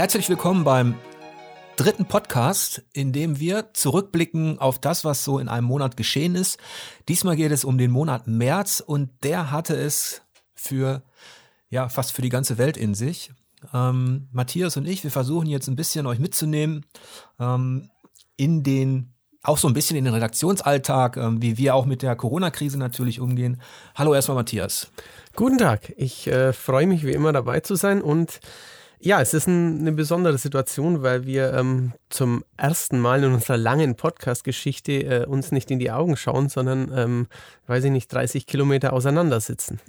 Herzlich willkommen beim dritten Podcast, in dem wir zurückblicken auf das, was so in einem Monat geschehen ist. Diesmal geht es um den Monat März und der hatte es für, ja, fast für die ganze Welt in sich. Ähm, Matthias und ich, wir versuchen jetzt ein bisschen euch mitzunehmen ähm, in den, auch so ein bisschen in den Redaktionsalltag, ähm, wie wir auch mit der Corona-Krise natürlich umgehen. Hallo erstmal Matthias. Guten Tag, ich äh, freue mich wie immer dabei zu sein und ja, es ist ein, eine besondere Situation, weil wir ähm, zum ersten Mal in unserer langen Podcast-Geschichte äh, uns nicht in die Augen schauen, sondern, ähm, weiß ich nicht, 30 Kilometer auseinander sitzen.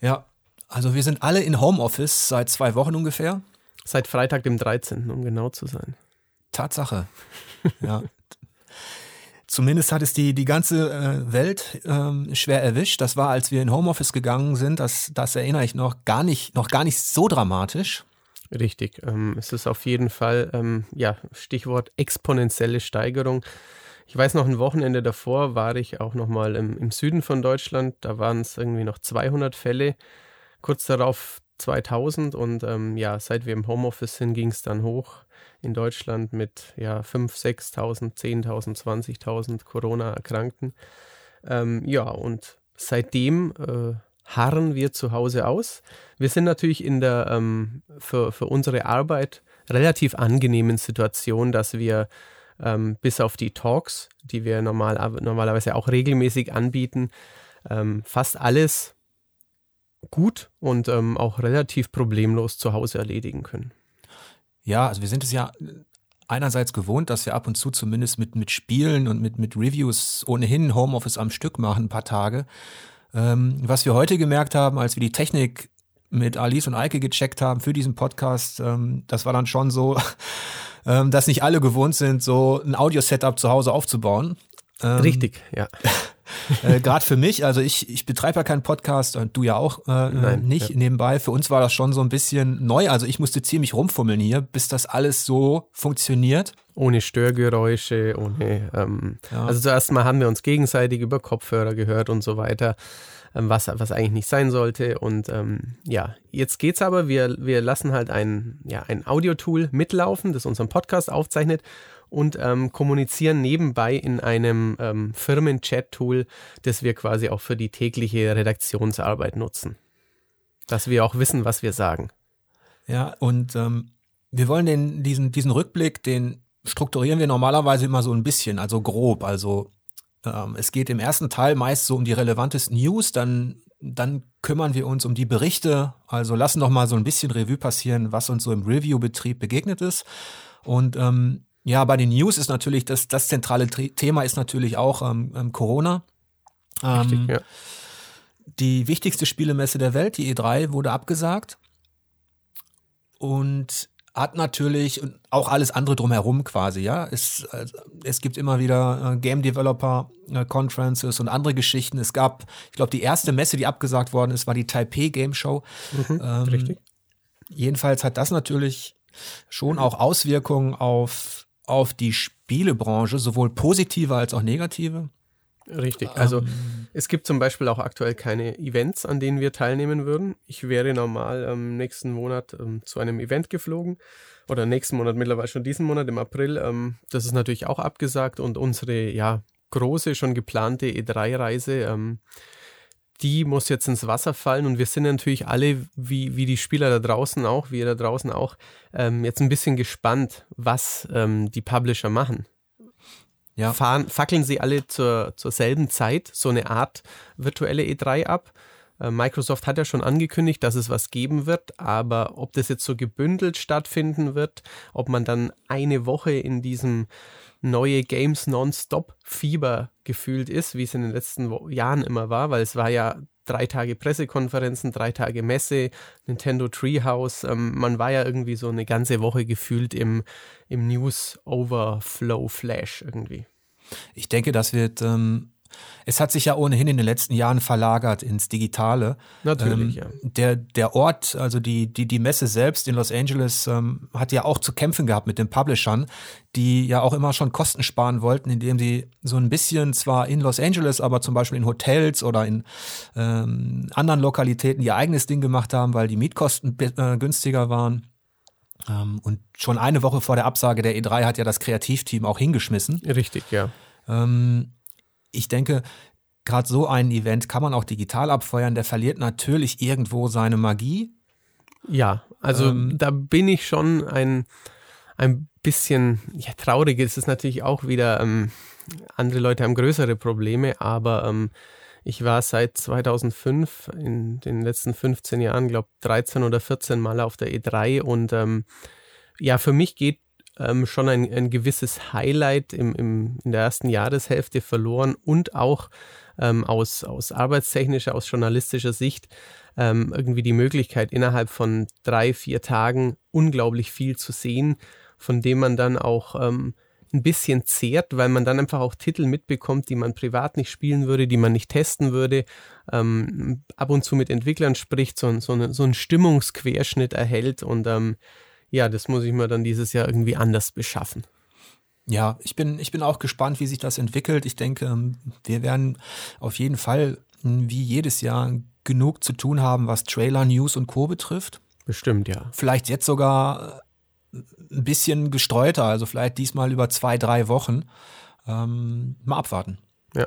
Ja, also wir sind alle in Homeoffice seit zwei Wochen ungefähr. Seit Freitag, dem 13., um genau zu sein. Tatsache. ja. Zumindest hat es die, die ganze äh, Welt ähm, schwer erwischt. Das war, als wir in Homeoffice gegangen sind, das, das erinnere ich noch, gar nicht, noch gar nicht so dramatisch. Richtig. Ähm, es ist auf jeden Fall, ähm, ja, Stichwort exponentielle Steigerung. Ich weiß noch, ein Wochenende davor war ich auch nochmal im, im Süden von Deutschland. Da waren es irgendwie noch 200 Fälle. Kurz darauf 2000 und ähm, ja, seit wir im Homeoffice sind, ging es dann hoch in Deutschland mit ja 5.000, 6.000, 10.000, 20.000 Corona-Erkrankten. Ähm, ja, und seitdem äh, harren wir zu Hause aus. Wir sind natürlich in der ähm, für, für unsere Arbeit relativ angenehmen Situation, dass wir ähm, bis auf die Talks, die wir normal, normalerweise auch regelmäßig anbieten, ähm, fast alles gut und ähm, auch relativ problemlos zu Hause erledigen können. Ja, also wir sind es ja einerseits gewohnt, dass wir ab und zu zumindest mit, mit Spielen und mit, mit Reviews ohnehin Homeoffice am Stück machen, ein paar Tage. Ähm, was wir heute gemerkt haben, als wir die Technik mit Alice und Eike gecheckt haben für diesen Podcast, ähm, das war dann schon so, ähm, dass nicht alle gewohnt sind, so ein Audio-Setup zu Hause aufzubauen. Ähm, Richtig, ja. äh, Gerade für mich, also ich, ich betreibe ja keinen Podcast und du ja auch äh, Nein, nicht ja. nebenbei. Für uns war das schon so ein bisschen neu. Also ich musste ziemlich rumfummeln hier, bis das alles so funktioniert. Ohne Störgeräusche, ohne. Ähm, ja. Also zuerst mal haben wir uns gegenseitig über Kopfhörer gehört und so weiter, ähm, was, was eigentlich nicht sein sollte. Und ähm, ja, jetzt geht's aber. Wir, wir lassen halt ein, ja, ein Audio-Tool mitlaufen, das unseren Podcast aufzeichnet und ähm, kommunizieren nebenbei in einem ähm, Firmen-Chat-Tool, das wir quasi auch für die tägliche Redaktionsarbeit nutzen. Dass wir auch wissen, was wir sagen. Ja, und ähm, wir wollen den, diesen, diesen Rückblick, den strukturieren wir normalerweise immer so ein bisschen, also grob. Also ähm, es geht im ersten Teil meist so um die relevantesten News, dann, dann kümmern wir uns um die Berichte, also lassen doch mal so ein bisschen Revue passieren, was uns so im Review-Betrieb begegnet ist. Und ähm, ja, bei den News ist natürlich das, das zentrale Thema ist natürlich auch ähm, ähm, Corona. Richtig, ähm, ja. Die wichtigste Spielemesse der Welt, die E3, wurde abgesagt. Und hat natürlich auch alles andere drumherum quasi, ja. Es, äh, es gibt immer wieder äh, Game Developer äh, Conferences und andere Geschichten. Es gab, ich glaube, die erste Messe, die abgesagt worden ist, war die Taipei Game Show. Mhm, ähm, richtig. Jedenfalls hat das natürlich schon auch Auswirkungen auf auf die Spielebranche, sowohl positive als auch negative? Richtig. Also ähm, es gibt zum Beispiel auch aktuell keine Events, an denen wir teilnehmen würden. Ich wäre normal ähm, nächsten Monat ähm, zu einem Event geflogen oder nächsten Monat mittlerweile schon diesen Monat im April. Ähm, das ist natürlich auch abgesagt und unsere ja große schon geplante E3-Reise ähm, die muss jetzt ins Wasser fallen und wir sind natürlich alle, wie, wie die Spieler da draußen auch, wie ihr da draußen auch, ähm, jetzt ein bisschen gespannt, was ähm, die Publisher machen. Ja. Fahren, fackeln sie alle zur, zur selben Zeit so eine Art virtuelle E3 ab? Äh, Microsoft hat ja schon angekündigt, dass es was geben wird, aber ob das jetzt so gebündelt stattfinden wird, ob man dann eine Woche in diesem neue Games Nonstop Fieber gefühlt ist, wie es in den letzten Jahren immer war, weil es war ja drei Tage Pressekonferenzen, drei Tage Messe, Nintendo Treehouse. Ähm, man war ja irgendwie so eine ganze Woche gefühlt im, im News Overflow Flash irgendwie. Ich denke, das wird ähm, es hat sich ja ohnehin in den letzten Jahren verlagert ins Digitale. Natürlich, ähm, ja. Der, der Ort, also die, die, die Messe selbst in Los Angeles, ähm, hat ja auch zu kämpfen gehabt mit den Publishern, die ja auch immer schon Kosten sparen wollten, indem sie so ein bisschen zwar in Los Angeles, aber zum Beispiel in Hotels oder in ähm, anderen Lokalitäten ihr eigenes Ding gemacht haben, weil die Mietkosten äh, günstiger waren. Ähm, und schon eine Woche vor der Absage der E3 hat ja das Kreativteam auch hingeschmissen. Richtig, ja. Ähm, ich denke, gerade so ein Event kann man auch digital abfeuern. Der verliert natürlich irgendwo seine Magie. Ja, also ähm, da bin ich schon ein, ein bisschen ja, traurig. Es ist natürlich auch wieder, ähm, andere Leute haben größere Probleme, aber ähm, ich war seit 2005 in den letzten 15 Jahren, glaube 13 oder 14 Mal auf der E3 und ähm, ja, für mich geht ähm, schon ein, ein gewisses Highlight im, im, in der ersten Jahreshälfte verloren und auch ähm, aus, aus arbeitstechnischer, aus journalistischer Sicht ähm, irgendwie die Möglichkeit, innerhalb von drei, vier Tagen unglaublich viel zu sehen, von dem man dann auch ähm, ein bisschen zehrt, weil man dann einfach auch Titel mitbekommt, die man privat nicht spielen würde, die man nicht testen würde, ähm, ab und zu mit Entwicklern spricht, so, so, so einen Stimmungsquerschnitt erhält und ähm, ja, das muss ich mir dann dieses Jahr irgendwie anders beschaffen. Ja, ich bin, ich bin auch gespannt, wie sich das entwickelt. Ich denke, ähm, wir werden auf jeden Fall hm, wie jedes Jahr genug zu tun haben, was Trailer, News und Co. betrifft. Bestimmt, ja. Vielleicht jetzt sogar ein bisschen gestreuter, also vielleicht diesmal über zwei, drei Wochen. Ähm, mal abwarten. Ja,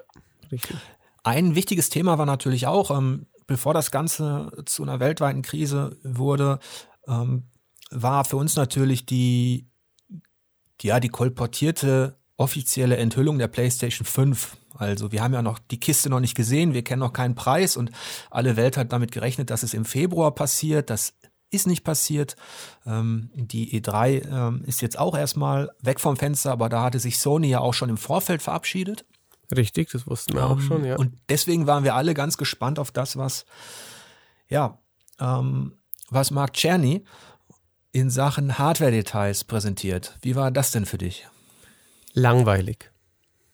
richtig. Ein wichtiges Thema war natürlich auch, ähm, bevor das Ganze zu einer weltweiten Krise wurde, ähm, war für uns natürlich die, ja, die kolportierte offizielle Enthüllung der PlayStation 5. Also wir haben ja noch die Kiste noch nicht gesehen, wir kennen noch keinen Preis und alle Welt hat damit gerechnet, dass es im Februar passiert. Das ist nicht passiert. Ähm, die E3 ähm, ist jetzt auch erstmal weg vom Fenster, aber da hatte sich Sony ja auch schon im Vorfeld verabschiedet. Richtig, das wussten wir ähm, auch schon, ja. Und deswegen waren wir alle ganz gespannt auf das, was, ja, ähm, was Mark Czerny in Sachen Hardware-Details präsentiert. Wie war das denn für dich? Langweilig.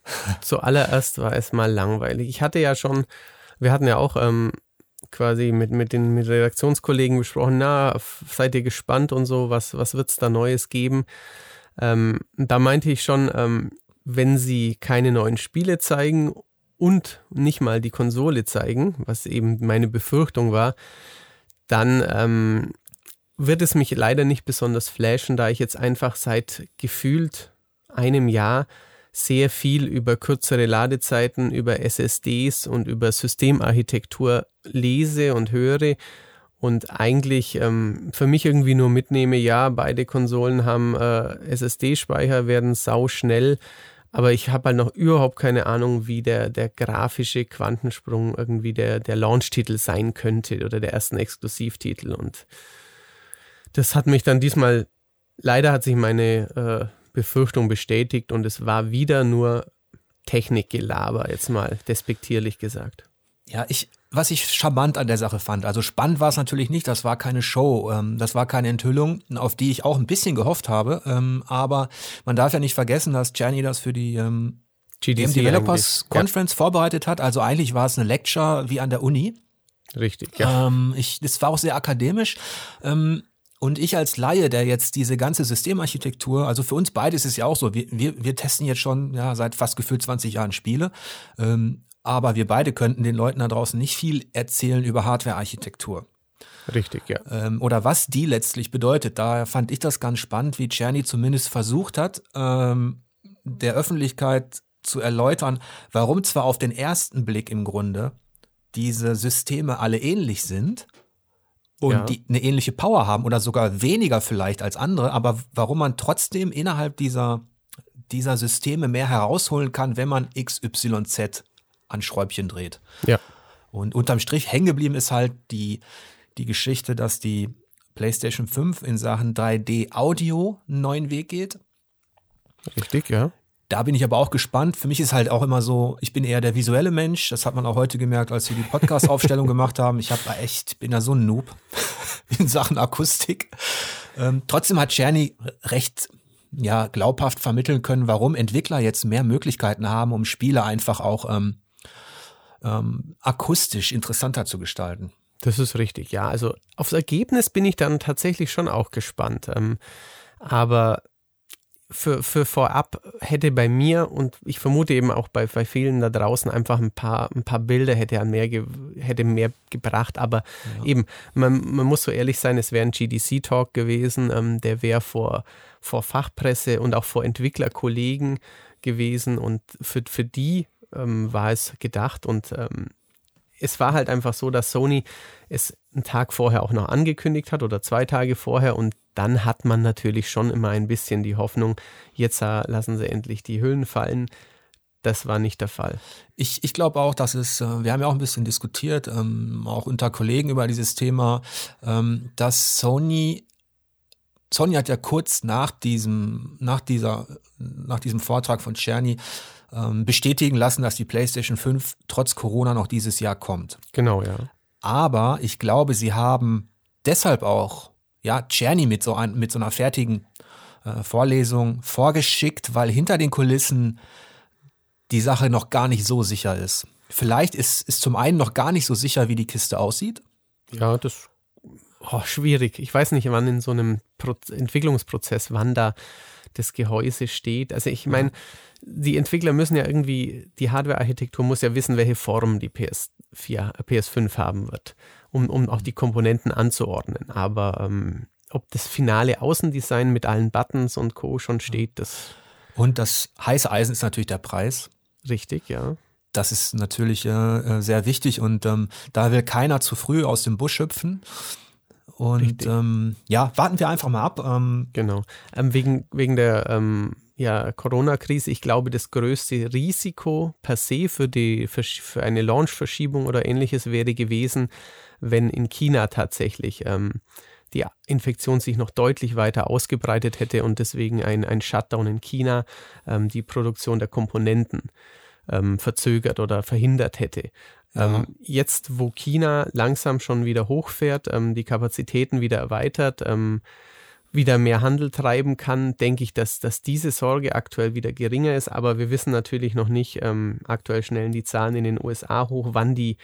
Zuallererst war es mal langweilig. Ich hatte ja schon, wir hatten ja auch ähm, quasi mit, mit den mit Redaktionskollegen besprochen, na, seid ihr gespannt und so, was, was wird es da Neues geben? Ähm, da meinte ich schon, ähm, wenn sie keine neuen Spiele zeigen und nicht mal die Konsole zeigen, was eben meine Befürchtung war, dann ähm, wird es mich leider nicht besonders flashen, da ich jetzt einfach seit gefühlt einem Jahr sehr viel über kürzere Ladezeiten, über SSDs und über Systemarchitektur lese und höre und eigentlich ähm, für mich irgendwie nur mitnehme, ja, beide Konsolen haben äh, SSD-Speicher, werden sau schnell, aber ich habe halt noch überhaupt keine Ahnung, wie der, der grafische Quantensprung irgendwie der, der Launch-Titel sein könnte oder der ersten Exklusivtitel und das hat mich dann diesmal, leider hat sich meine äh, Befürchtung bestätigt und es war wieder nur Technikgelaber, jetzt mal despektierlich gesagt. Ja, ich, was ich charmant an der Sache fand, also spannend war es natürlich nicht, das war keine Show, ähm, das war keine Enthüllung, auf die ich auch ein bisschen gehofft habe, ähm, aber man darf ja nicht vergessen, dass Gianni das für die ähm, GDC Developers Conference ja. vorbereitet hat, also eigentlich war es eine Lecture wie an der Uni. Richtig, ja. Ähm, ich, das war auch sehr akademisch. Ähm, und ich als Laie, der jetzt diese ganze Systemarchitektur, also für uns beide ist es ja auch so, wir, wir, wir testen jetzt schon ja, seit fast gefühlt 20 Jahren Spiele, ähm, aber wir beide könnten den Leuten da draußen nicht viel erzählen über Hardwarearchitektur. Richtig, ja. Ähm, oder was die letztlich bedeutet. Da fand ich das ganz spannend, wie Czerny zumindest versucht hat, ähm, der Öffentlichkeit zu erläutern, warum zwar auf den ersten Blick im Grunde diese Systeme alle ähnlich sind, und ja. die eine ähnliche Power haben oder sogar weniger vielleicht als andere, aber warum man trotzdem innerhalb dieser, dieser Systeme mehr herausholen kann, wenn man XYZ an Schräubchen dreht. Ja. Und unterm Strich hängen geblieben ist halt die, die Geschichte, dass die PlayStation 5 in Sachen 3D Audio einen neuen Weg geht. Richtig, ja. Da bin ich aber auch gespannt. Für mich ist halt auch immer so, ich bin eher der visuelle Mensch. Das hat man auch heute gemerkt, als wir die Podcast-Aufstellung gemacht haben. Ich habe echt, bin da so ein Noob in Sachen Akustik. Ähm, trotzdem hat Czerny recht ja, glaubhaft vermitteln können, warum Entwickler jetzt mehr Möglichkeiten haben, um Spiele einfach auch ähm, ähm, akustisch interessanter zu gestalten. Das ist richtig, ja. Also aufs Ergebnis bin ich dann tatsächlich schon auch gespannt. Ähm, aber für, für vorab hätte bei mir und ich vermute eben auch bei, bei vielen da draußen einfach ein paar, ein paar Bilder hätte mehr, ge, hätte mehr gebracht. Aber ja. eben, man, man muss so ehrlich sein, es wäre ein GDC-Talk gewesen, ähm, der wäre vor, vor Fachpresse und auch vor Entwicklerkollegen gewesen und für, für die ähm, war es gedacht und ähm, es war halt einfach so, dass Sony es einen Tag vorher auch noch angekündigt hat oder zwei Tage vorher und dann hat man natürlich schon immer ein bisschen die Hoffnung, jetzt äh, lassen sie endlich die Hüllen fallen. Das war nicht der Fall. Ich, ich glaube auch, dass es, äh, wir haben ja auch ein bisschen diskutiert, ähm, auch unter Kollegen über dieses Thema, ähm, dass Sony, Sony hat ja kurz nach diesem, nach dieser, nach diesem Vortrag von Czerny ähm, bestätigen lassen, dass die PlayStation 5 trotz Corona noch dieses Jahr kommt. Genau, ja. Aber ich glaube, sie haben deshalb auch ja Czerny mit so ein, mit so einer fertigen äh, Vorlesung vorgeschickt, weil hinter den Kulissen die Sache noch gar nicht so sicher ist. Vielleicht ist, ist zum einen noch gar nicht so sicher, wie die Kiste aussieht. Ja, das oh, schwierig. Ich weiß nicht, wann in so einem Pro Entwicklungsprozess, wann da das Gehäuse steht. Also ich meine, die Entwickler müssen ja irgendwie, die Hardware-Architektur muss ja wissen, welche Form die PS4, PS5 haben wird, um, um auch die Komponenten anzuordnen. Aber ähm, ob das finale Außendesign mit allen Buttons und Co. schon steht, das. Und das heiße Eisen ist natürlich der Preis. Richtig, ja. Das ist natürlich äh, äh sehr wichtig und ähm, da will keiner zu früh aus dem Busch hüpfen. Und ähm, ja, warten wir einfach mal ab. Ähm, genau. Ähm, wegen, wegen der ähm, ja, Corona-Krise, ich glaube, das größte Risiko per se für, die, für, für eine Launch-Verschiebung oder ähnliches wäre gewesen, wenn in China tatsächlich ähm, die Infektion sich noch deutlich weiter ausgebreitet hätte und deswegen ein, ein Shutdown in China ähm, die Produktion der Komponenten ähm, verzögert oder verhindert hätte. Ja. Ähm, jetzt, wo China langsam schon wieder hochfährt, ähm, die Kapazitäten wieder erweitert, ähm, wieder mehr Handel treiben kann, denke ich, dass, dass diese Sorge aktuell wieder geringer ist. Aber wir wissen natürlich noch nicht, ähm, aktuell schnellen die Zahlen in den USA hoch, wann die,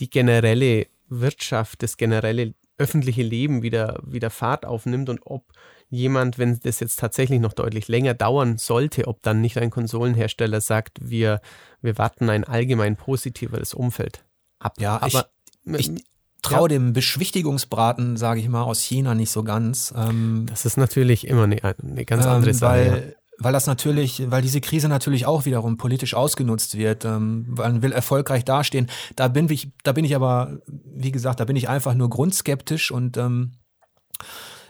die generelle Wirtschaft, das generelle öffentliche Leben wieder, wieder Fahrt aufnimmt und ob jemand, wenn das jetzt tatsächlich noch deutlich länger dauern sollte, ob dann nicht ein Konsolenhersteller sagt, wir, wir warten ein allgemein positiveres Umfeld ab. Ja, aber ich, ich traue ja. dem Beschwichtigungsbraten, sage ich mal, aus China nicht so ganz. Ähm, das ist natürlich immer eine, eine ganz andere ähm, Sache. Weil, weil das natürlich, weil diese Krise natürlich auch wiederum politisch ausgenutzt wird. Ähm, man will erfolgreich dastehen. Da bin ich, da bin ich aber, wie gesagt, da bin ich einfach nur grundskeptisch und ähm,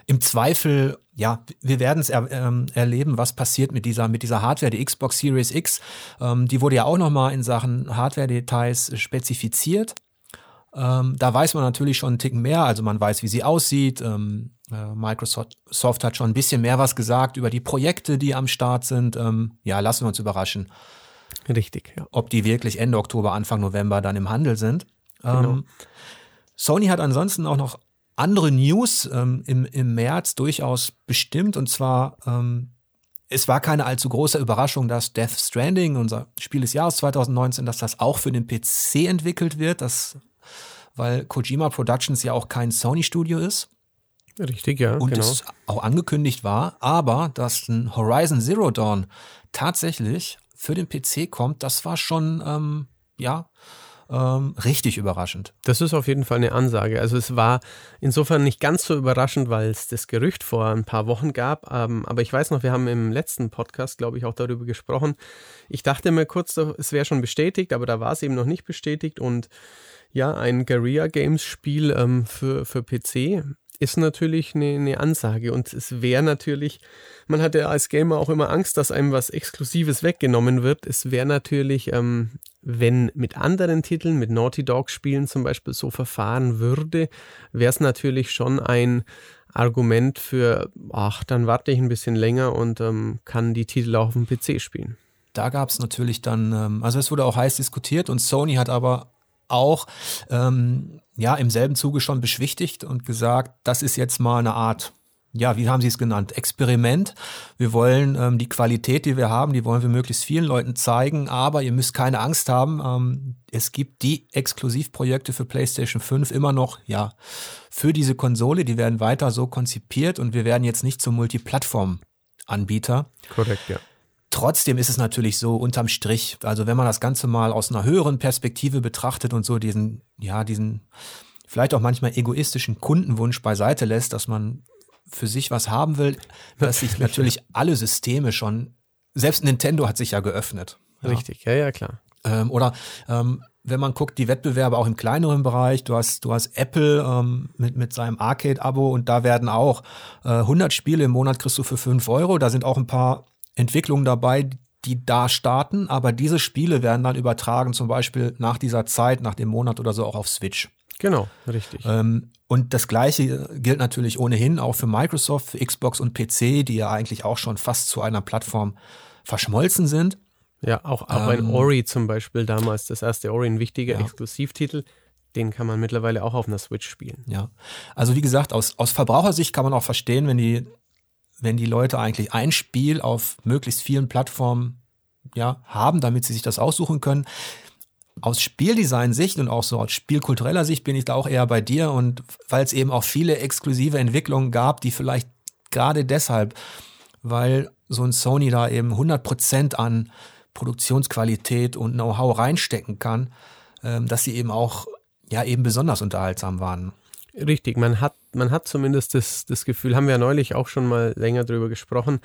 im Zweifel, ja, wir werden es er, ähm, erleben, was passiert mit dieser, mit dieser Hardware. Die Xbox Series X, ähm, die wurde ja auch nochmal in Sachen Hardware-Details spezifiziert. Ähm, da weiß man natürlich schon einen Ticken mehr, also man weiß, wie sie aussieht. Äh, Microsoft hat schon ein bisschen mehr was gesagt über die Projekte, die am Start sind. Ähm, ja, lassen wir uns überraschen. Richtig, ja. Ob die wirklich Ende Oktober, Anfang November dann im Handel sind. Genau. Ähm, Sony hat ansonsten auch noch andere News ähm, im, im März durchaus bestimmt. Und zwar, ähm, es war keine allzu große Überraschung, dass Death Stranding, unser Spiel des Jahres 2019, dass das auch für den PC entwickelt wird. Das, weil Kojima Productions ja auch kein Sony-Studio ist. Richtig, ja. Und genau. es auch angekündigt war, aber dass ein Horizon Zero Dawn tatsächlich für den PC kommt, das war schon, ähm, ja, ähm, richtig überraschend. Das ist auf jeden Fall eine Ansage. Also es war insofern nicht ganz so überraschend, weil es das Gerücht vor ein paar Wochen gab. Ähm, aber ich weiß noch, wir haben im letzten Podcast, glaube ich, auch darüber gesprochen. Ich dachte mir kurz, es wäre schon bestätigt, aber da war es eben noch nicht bestätigt. Und ja, ein Guerilla Games Spiel ähm, für, für PC ist natürlich eine, eine Ansage und es wäre natürlich, man hat ja als Gamer auch immer Angst, dass einem was Exklusives weggenommen wird. Es wäre natürlich, ähm, wenn mit anderen Titeln, mit Naughty Dog Spielen zum Beispiel so verfahren würde, wäre es natürlich schon ein Argument für, ach, dann warte ich ein bisschen länger und ähm, kann die Titel auch auf dem PC spielen. Da gab es natürlich dann, ähm, also es wurde auch heiß diskutiert und Sony hat aber auch ähm, ja im selben Zuge schon beschwichtigt und gesagt, das ist jetzt mal eine Art ja, wie haben Sie es genannt? Experiment. Wir wollen ähm, die Qualität, die wir haben, die wollen wir möglichst vielen Leuten zeigen, aber ihr müsst keine Angst haben. Ähm, es gibt die Exklusivprojekte für PlayStation 5 immer noch, ja, für diese Konsole. Die werden weiter so konzipiert und wir werden jetzt nicht zum Multiplattform Anbieter. Korrekt, ja. Trotzdem ist es natürlich so unterm Strich, also wenn man das Ganze mal aus einer höheren Perspektive betrachtet und so diesen, ja, diesen vielleicht auch manchmal egoistischen Kundenwunsch beiseite lässt, dass man für sich was haben will, dass sich natürlich alle Systeme schon, selbst Nintendo hat sich ja geöffnet. Ja. Richtig, ja, ja, klar. Ähm, oder ähm, wenn man guckt, die Wettbewerbe auch im kleineren Bereich, du hast, du hast Apple ähm, mit, mit seinem Arcade-Abo und da werden auch äh, 100 Spiele im Monat kriegst du für 5 Euro. Da sind auch ein paar Entwicklungen dabei, die da starten, aber diese Spiele werden dann übertragen, zum Beispiel nach dieser Zeit, nach dem Monat oder so auch auf Switch. Genau, richtig. Ähm, und das Gleiche gilt natürlich ohnehin auch für Microsoft, für Xbox und PC, die ja eigentlich auch schon fast zu einer Plattform verschmolzen sind. Ja, auch, auch ähm, ein Ori zum Beispiel damals, das erste Ori, ein wichtiger ja. Exklusivtitel. Den kann man mittlerweile auch auf einer Switch spielen. Ja, also wie gesagt, aus, aus Verbrauchersicht kann man auch verstehen, wenn die wenn die Leute eigentlich ein Spiel auf möglichst vielen Plattformen ja, haben, damit sie sich das aussuchen können. Aus Spieldesign-Sicht und auch so aus spielkultureller Sicht bin ich da auch eher bei dir und weil es eben auch viele exklusive Entwicklungen gab, die vielleicht gerade deshalb, weil so ein Sony da eben 100% an Produktionsqualität und Know-how reinstecken kann, ähm, dass sie eben auch ja eben besonders unterhaltsam waren. Richtig, man hat, man hat zumindest das, das Gefühl, haben wir ja neulich auch schon mal länger drüber gesprochen,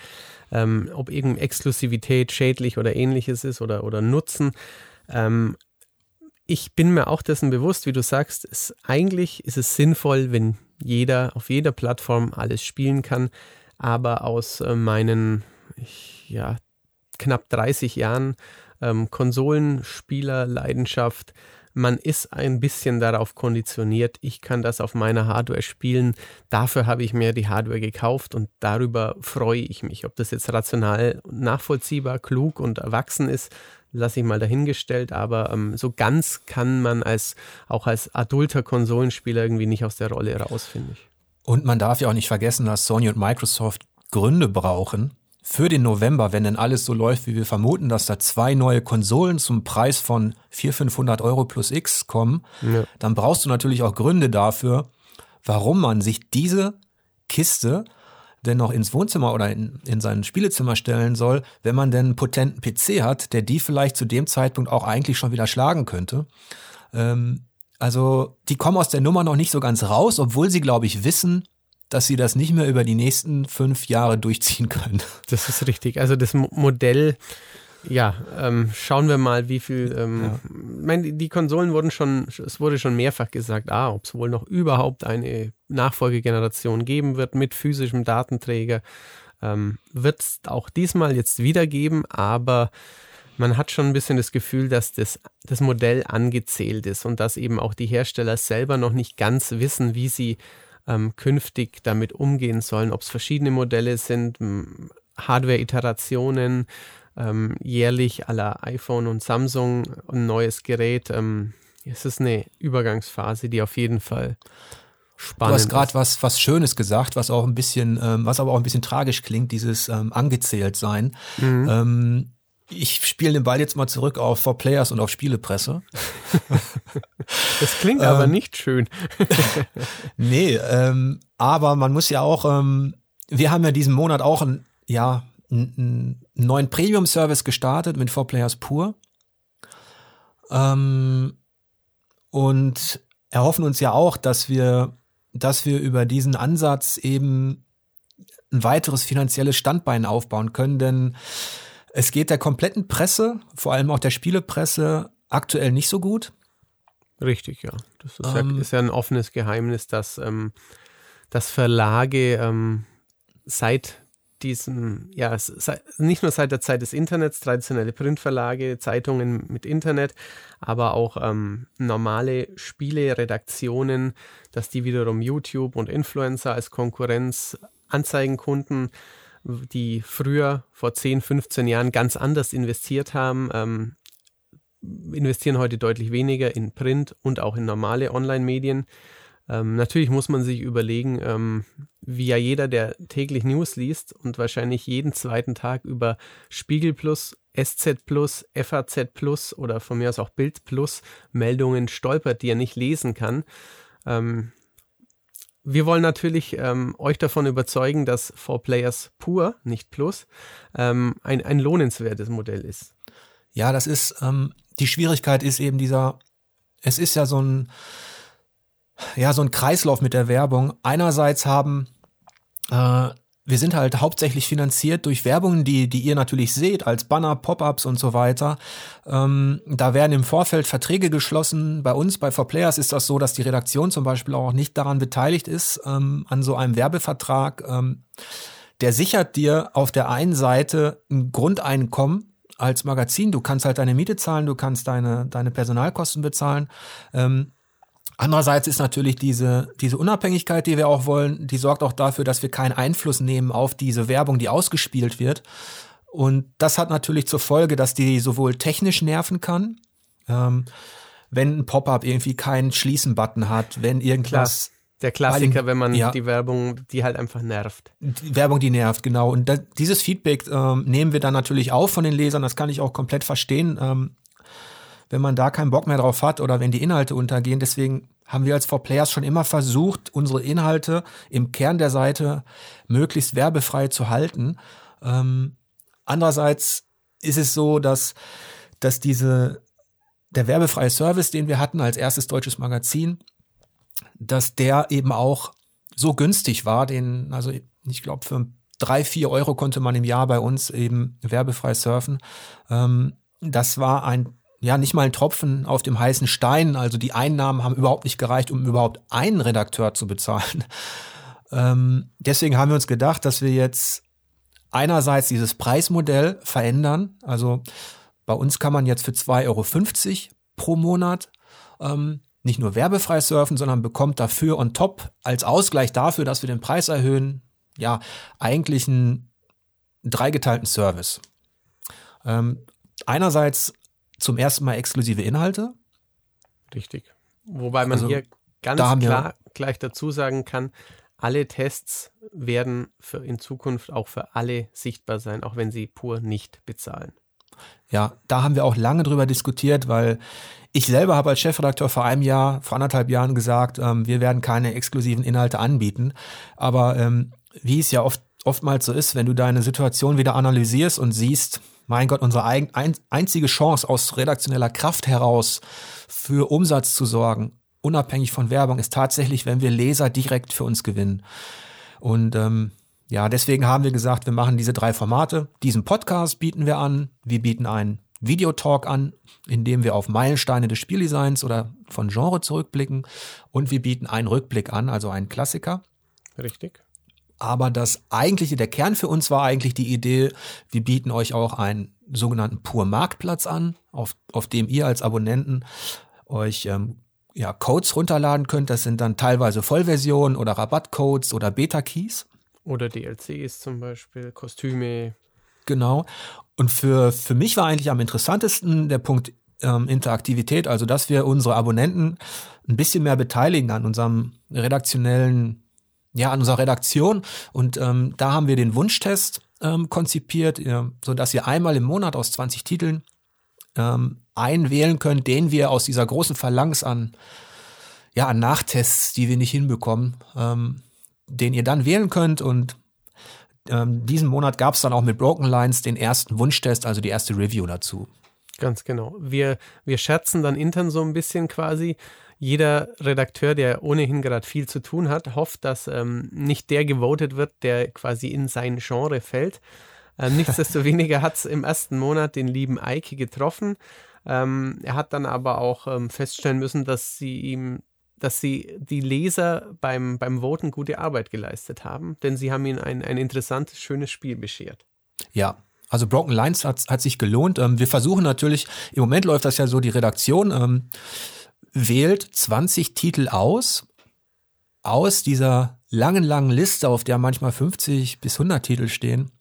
ähm, ob irgendeine Exklusivität schädlich oder ähnliches ist oder, oder Nutzen. Ähm, ich bin mir auch dessen bewusst, wie du sagst, es, eigentlich ist es sinnvoll, wenn jeder auf jeder Plattform alles spielen kann, aber aus äh, meinen ich, ja, knapp 30 Jahren ähm, Konsolenspielerleidenschaft man ist ein bisschen darauf konditioniert, ich kann das auf meiner Hardware spielen, dafür habe ich mir die Hardware gekauft und darüber freue ich mich. Ob das jetzt rational nachvollziehbar, klug und erwachsen ist, lasse ich mal dahingestellt, aber ähm, so ganz kann man als auch als adulter Konsolenspieler irgendwie nicht aus der Rolle raus, finde ich. Und man darf ja auch nicht vergessen, dass Sony und Microsoft Gründe brauchen, für den November, wenn denn alles so läuft, wie wir vermuten, dass da zwei neue Konsolen zum Preis von 400, 500 Euro plus X kommen, ja. dann brauchst du natürlich auch Gründe dafür, warum man sich diese Kiste denn noch ins Wohnzimmer oder in, in sein Spielezimmer stellen soll, wenn man denn einen potenten PC hat, der die vielleicht zu dem Zeitpunkt auch eigentlich schon wieder schlagen könnte. Ähm, also die kommen aus der Nummer noch nicht so ganz raus, obwohl sie, glaube ich, wissen, dass sie das nicht mehr über die nächsten fünf Jahre durchziehen können. Das ist richtig. Also das Modell, ja, ähm, schauen wir mal, wie viel. Ähm, ja. meine, die Konsolen wurden schon, es wurde schon mehrfach gesagt, ah, ob es wohl noch überhaupt eine Nachfolgegeneration geben wird mit physischem Datenträger. Ähm, wird es auch diesmal jetzt wieder geben, aber man hat schon ein bisschen das Gefühl, dass das, das Modell angezählt ist und dass eben auch die Hersteller selber noch nicht ganz wissen, wie sie ähm, künftig damit umgehen sollen, ob es verschiedene Modelle sind, Hardware-Iterationen, ähm, jährlich aller iPhone und Samsung ein neues Gerät. Ähm, es ist eine Übergangsphase, die auf jeden Fall spannend ist. Du hast gerade was, was Schönes gesagt, was auch ein bisschen, ähm, was aber auch ein bisschen tragisch klingt, dieses ähm, angezählt sein. Mhm. Ähm, ich spiele den Ball jetzt mal zurück auf For Players und auf Spielepresse. Das klingt aber ähm, nicht schön. nee, ähm, aber man muss ja auch, ähm, wir haben ja diesen Monat auch ein, ja, einen neuen Premium-Service gestartet mit 4Players Pur. Ähm, und erhoffen uns ja auch, dass wir, dass wir über diesen Ansatz eben ein weiteres finanzielles Standbein aufbauen können, denn es geht der kompletten Presse, vor allem auch der Spielepresse, aktuell nicht so gut. Richtig, ja. Das ist, ähm, ja, ist ja, ein offenes Geheimnis, dass, ähm, dass Verlage ähm, seit diesem, ja, seit, nicht nur seit der Zeit des Internets, traditionelle Printverlage, Zeitungen mit Internet, aber auch ähm, normale Spieleredaktionen, dass die wiederum YouTube und Influencer als Konkurrenz Anzeigenkunden die früher vor 10, 15 Jahren ganz anders investiert haben, ähm, investieren heute deutlich weniger in Print und auch in normale Online-Medien. Ähm, natürlich muss man sich überlegen, ähm, wie ja jeder, der täglich News liest und wahrscheinlich jeden zweiten Tag über Spiegel Plus, SZ Plus, FAZ Plus oder von mir aus auch Bild Plus Meldungen stolpert, die er nicht lesen kann. Ähm, wir wollen natürlich ähm, euch davon überzeugen, dass For Players pur, nicht plus, ähm, ein, ein lohnenswertes Modell ist. Ja, das ist, ähm, die Schwierigkeit ist eben dieser, es ist ja so ein, ja, so ein Kreislauf mit der Werbung. Einerseits haben äh, wir sind halt hauptsächlich finanziert durch Werbungen, die, die ihr natürlich seht, als Banner, Pop-ups und so weiter. Ähm, da werden im Vorfeld Verträge geschlossen. Bei uns, bei 4Players, ist das so, dass die Redaktion zum Beispiel auch nicht daran beteiligt ist, ähm, an so einem Werbevertrag. Ähm, der sichert dir auf der einen Seite ein Grundeinkommen als Magazin. Du kannst halt deine Miete zahlen, du kannst deine, deine Personalkosten bezahlen. Ähm, Andererseits ist natürlich diese, diese Unabhängigkeit, die wir auch wollen, die sorgt auch dafür, dass wir keinen Einfluss nehmen auf diese Werbung, die ausgespielt wird. Und das hat natürlich zur Folge, dass die sowohl technisch nerven kann, ähm, wenn ein Pop-up irgendwie keinen Schließen-Button hat, wenn irgendwas. Klar. Der Klassiker, wenn man ja, die Werbung, die halt einfach nervt. Die Werbung, die nervt, genau. Und da, dieses Feedback ähm, nehmen wir dann natürlich auf von den Lesern. Das kann ich auch komplett verstehen. Ähm, wenn man da keinen Bock mehr drauf hat oder wenn die Inhalte untergehen. Deswegen haben wir als For Players schon immer versucht, unsere Inhalte im Kern der Seite möglichst werbefrei zu halten. Ähm, andererseits ist es so, dass, dass diese, der werbefreie Service, den wir hatten als erstes deutsches Magazin, dass der eben auch so günstig war, den, also ich glaube, für drei, vier Euro konnte man im Jahr bei uns eben werbefrei surfen. Ähm, das war ein ja nicht mal ein Tropfen auf dem heißen Stein. Also die Einnahmen haben überhaupt nicht gereicht, um überhaupt einen Redakteur zu bezahlen. Ähm, deswegen haben wir uns gedacht, dass wir jetzt einerseits dieses Preismodell verändern. Also bei uns kann man jetzt für 2,50 Euro pro Monat ähm, nicht nur werbefrei surfen, sondern bekommt dafür on top als Ausgleich dafür, dass wir den Preis erhöhen, ja, eigentlich einen dreigeteilten Service. Ähm, einerseits zum ersten Mal exklusive Inhalte. Richtig. Wobei man also, hier ganz klar gleich dazu sagen kann, alle Tests werden für in Zukunft auch für alle sichtbar sein, auch wenn sie pur nicht bezahlen. Ja, da haben wir auch lange drüber diskutiert, weil ich selber habe als Chefredakteur vor einem Jahr, vor anderthalb Jahren gesagt, ähm, wir werden keine exklusiven Inhalte anbieten. Aber ähm, wie es ja oft, oftmals so ist, wenn du deine Situation wieder analysierst und siehst, mein Gott, unsere ein, einzige Chance aus redaktioneller Kraft heraus für Umsatz zu sorgen, unabhängig von Werbung, ist tatsächlich, wenn wir Leser direkt für uns gewinnen. Und ähm, ja, deswegen haben wir gesagt, wir machen diese drei Formate. Diesen Podcast bieten wir an. Wir bieten einen Videotalk an, in dem wir auf Meilensteine des Spieldesigns oder von Genre zurückblicken. Und wir bieten einen Rückblick an, also einen Klassiker. Richtig. Aber das eigentliche, der Kern für uns war eigentlich die Idee, wir bieten euch auch einen sogenannten Pur Marktplatz an, auf, auf dem ihr als Abonnenten euch ähm, ja, Codes runterladen könnt. Das sind dann teilweise Vollversionen oder Rabattcodes oder Beta-Keys. Oder DLCs zum Beispiel, Kostüme. Genau. Und für, für mich war eigentlich am interessantesten der Punkt ähm, Interaktivität, also dass wir unsere Abonnenten ein bisschen mehr beteiligen an unserem redaktionellen ja, an unserer Redaktion. Und ähm, da haben wir den Wunschtest ähm, konzipiert, äh, so dass ihr einmal im Monat aus 20 Titeln ähm, einen wählen könnt, den wir aus dieser großen Phalanx an, ja, an Nachtests, die wir nicht hinbekommen, ähm, den ihr dann wählen könnt. Und ähm, diesen Monat gab es dann auch mit Broken Lines den ersten Wunschtest, also die erste Review dazu. Ganz genau. Wir, wir scherzen dann intern so ein bisschen quasi jeder Redakteur, der ohnehin gerade viel zu tun hat, hofft, dass ähm, nicht der gewotet wird, der quasi in sein Genre fällt. Ähm, nichtsdestoweniger hat es im ersten Monat den lieben Eike getroffen. Ähm, er hat dann aber auch ähm, feststellen müssen, dass sie ihm dass sie die Leser beim, beim Voten gute Arbeit geleistet haben, denn sie haben ihnen ein, ein interessantes, schönes Spiel beschert. Ja, also Broken Lines hat, hat sich gelohnt. Ähm, wir versuchen natürlich, im Moment läuft das ja so, die Redaktion ähm, wählt 20 Titel aus, aus dieser langen, langen Liste, auf der manchmal 50 bis 100 Titel stehen,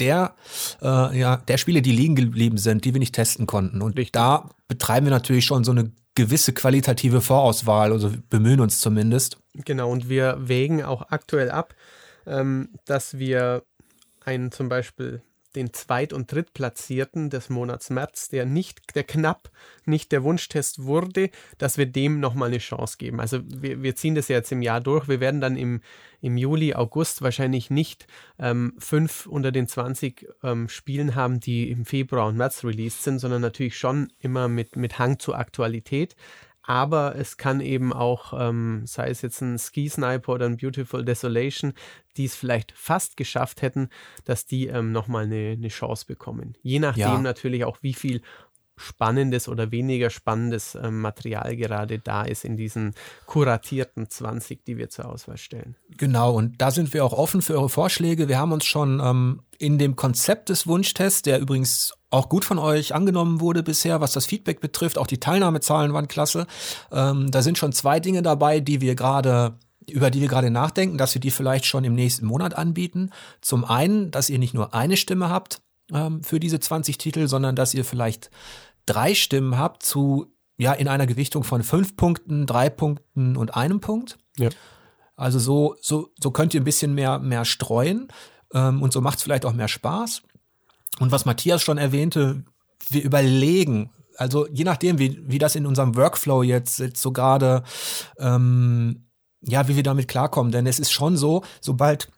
der, äh, ja, der Spiele, die liegen geblieben sind, die wir nicht testen konnten. Und Richtig. da betreiben wir natürlich schon so eine gewisse qualitative Vorauswahl, also bemühen uns zumindest. Genau, und wir wägen auch aktuell ab, ähm, dass wir einen zum Beispiel den Zweit- und Drittplatzierten des Monats März, der nicht, der knapp nicht der Wunschtest wurde, dass wir dem nochmal eine Chance geben. Also wir, wir ziehen das ja jetzt im Jahr durch. Wir werden dann im, im Juli, August wahrscheinlich nicht ähm, fünf unter den 20 ähm, Spielen haben, die im Februar und März released sind, sondern natürlich schon immer mit, mit Hang zur Aktualität aber es kann eben auch, ähm, sei es jetzt ein Ski Sniper oder ein Beautiful Desolation, die es vielleicht fast geschafft hätten, dass die ähm, nochmal eine, eine Chance bekommen. Je nachdem ja. natürlich auch, wie viel spannendes oder weniger spannendes ähm, Material gerade da ist in diesen kuratierten 20, die wir zur Auswahl stellen. Genau, und da sind wir auch offen für eure Vorschläge. Wir haben uns schon ähm, in dem Konzept des Wunschtests, der übrigens auch gut von euch angenommen wurde bisher, was das Feedback betrifft, auch die Teilnahmezahlen waren klasse. Ähm, da sind schon zwei Dinge dabei, die wir gerade über die wir gerade nachdenken, dass wir die vielleicht schon im nächsten Monat anbieten. Zum einen, dass ihr nicht nur eine Stimme habt, ähm, für diese 20 Titel, sondern dass ihr vielleicht drei Stimmen habt zu, ja, in einer Gewichtung von fünf Punkten, drei Punkten und einem Punkt. Ja. Also so, so, so könnt ihr ein bisschen mehr, mehr streuen ähm, und so macht es vielleicht auch mehr Spaß. Und was Matthias schon erwähnte, wir überlegen, also je nachdem, wie, wie das in unserem Workflow jetzt, jetzt so gerade, ähm, ja, wie wir damit klarkommen. Denn es ist schon so, sobald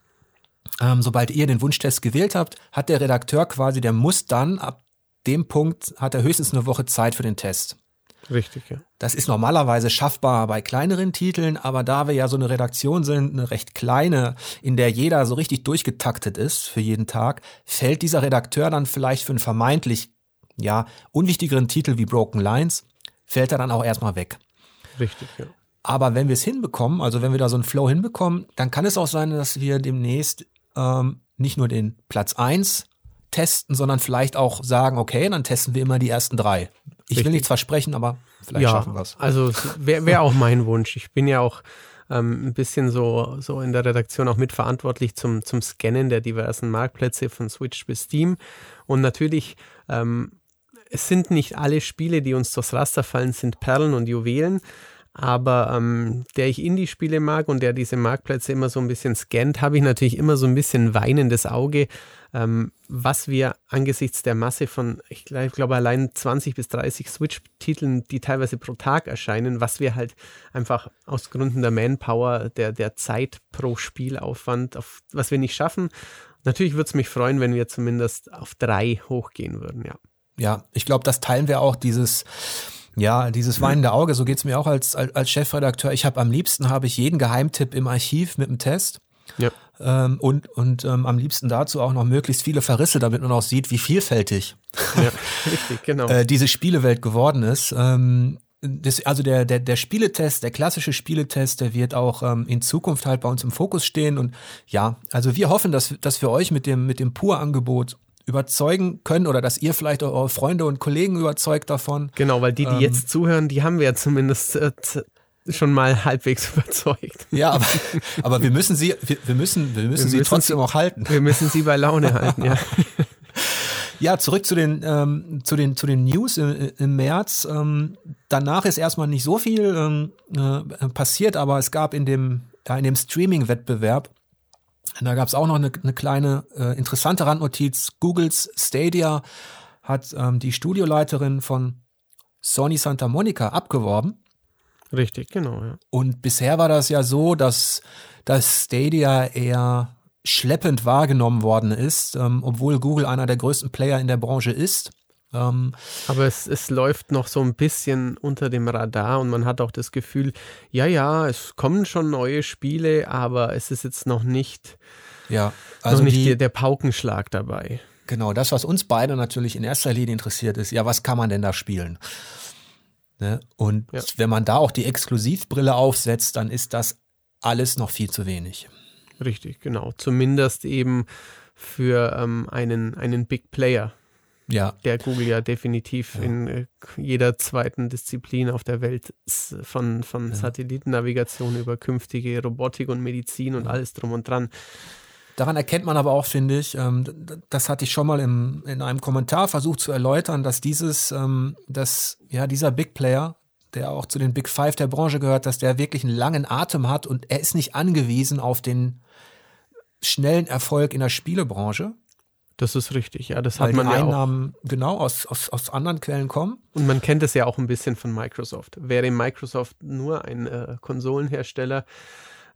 ähm, sobald ihr den Wunschtest gewählt habt, hat der Redakteur quasi, der muss dann ab dem Punkt, hat er höchstens eine Woche Zeit für den Test. Richtig, ja. Das ist normalerweise schaffbar bei kleineren Titeln, aber da wir ja so eine Redaktion sind, eine recht kleine, in der jeder so richtig durchgetaktet ist für jeden Tag, fällt dieser Redakteur dann vielleicht für einen vermeintlich, ja, unwichtigeren Titel wie Broken Lines, fällt er dann auch erstmal weg. Richtig, ja. Aber wenn wir es hinbekommen, also wenn wir da so einen Flow hinbekommen, dann kann es auch sein, dass wir demnächst ähm, nicht nur den Platz eins testen, sondern vielleicht auch sagen, okay, dann testen wir immer die ersten drei. Ich Richtig. will nichts versprechen, aber vielleicht ja, schaffen wir es. Also wäre wär auch mein Wunsch. Ich bin ja auch ähm, ein bisschen so, so in der Redaktion auch mitverantwortlich zum, zum Scannen der diversen Marktplätze von Switch bis Steam. Und natürlich, ähm, es sind nicht alle Spiele, die uns durchs Raster fallen, sind Perlen und Juwelen aber ähm, der ich Indie-Spiele mag und der diese Marktplätze immer so ein bisschen scannt, habe ich natürlich immer so ein bisschen weinendes Auge, ähm, was wir angesichts der Masse von, ich glaube glaub, allein 20 bis 30 Switch-Titeln, die teilweise pro Tag erscheinen, was wir halt einfach aus Gründen der Manpower, der, der Zeit pro Spielaufwand, auf, was wir nicht schaffen. Natürlich würde es mich freuen, wenn wir zumindest auf drei hochgehen würden, ja. Ja, ich glaube, das teilen wir auch, dieses ja, dieses weinende Auge, so geht's mir auch als, als, als Chefredakteur. Ich habe am liebsten habe ich jeden Geheimtipp im Archiv mit dem Test. Ja. Ähm, und und ähm, am liebsten dazu auch noch möglichst viele Verrisse, damit man auch sieht, wie vielfältig ja, richtig, genau. äh, diese Spielewelt geworden ist. Ähm, das, also der, der, der Spieletest, der klassische Spieletest, der wird auch ähm, in Zukunft halt bei uns im Fokus stehen. Und ja, also wir hoffen, dass, dass wir euch mit dem, mit dem Pur-Angebot überzeugen können oder dass ihr vielleicht eure Freunde und Kollegen überzeugt davon. Genau, weil die, die ähm, jetzt zuhören, die haben wir ja zumindest äh, schon mal halbwegs überzeugt. Ja, aber, aber wir müssen sie, wir, wir müssen, wir müssen wir sie müssen trotzdem sie, auch halten. Wir müssen sie bei Laune halten, ja. Ja, zurück zu den, ähm, zu den, zu den News im, im März. Ähm, danach ist erstmal nicht so viel ähm, äh, passiert, aber es gab in dem, ja, in dem Streaming-Wettbewerb da gab es auch noch eine, eine kleine äh, interessante Randnotiz. Googles Stadia hat ähm, die Studioleiterin von Sony Santa Monica abgeworben. Richtig, genau. Ja. Und bisher war das ja so, dass das Stadia eher schleppend wahrgenommen worden ist, ähm, obwohl Google einer der größten Player in der Branche ist. Ähm, Aber es, es läuft noch so ein bisschen unter dem Radar und man hat auch das Gefühl, ja, ja, es kommen schon neue Spiele, aber es ist jetzt noch nicht, ja, also noch nicht die, der, Paukenschlag dabei. Genau, das, was uns beide natürlich in erster Linie interessiert, ist, ja, was kann man denn da spielen? Ne? Und ja. wenn man da auch die Exklusivbrille aufsetzt, dann ist das alles noch viel zu wenig. Richtig, genau. Zumindest eben für ähm, einen, einen Big Player ja. der Google ja definitiv ja. in äh, jeder zweiten Disziplin auf der Welt von, von ja. Satellitennavigation über künftige Robotik und Medizin und alles drum und dran. Daran erkennt man aber auch, finde ich, ähm, das hatte ich schon mal im, in einem Kommentar versucht zu erläutern, dass dieses, ähm, dass ja dieser Big Player, der auch zu den Big Five der Branche gehört, dass der wirklich einen langen Atem hat und er ist nicht angewiesen auf den schnellen Erfolg in der Spielebranche, Das ist richtig, ja. Das weil hat man die ja auch. Einnahmen genau aus, aus, aus anderen Quellen kommen. Und man kennt es ja auch ein bisschen von Microsoft. Wäre Microsoft nur ein äh, Konsolenhersteller,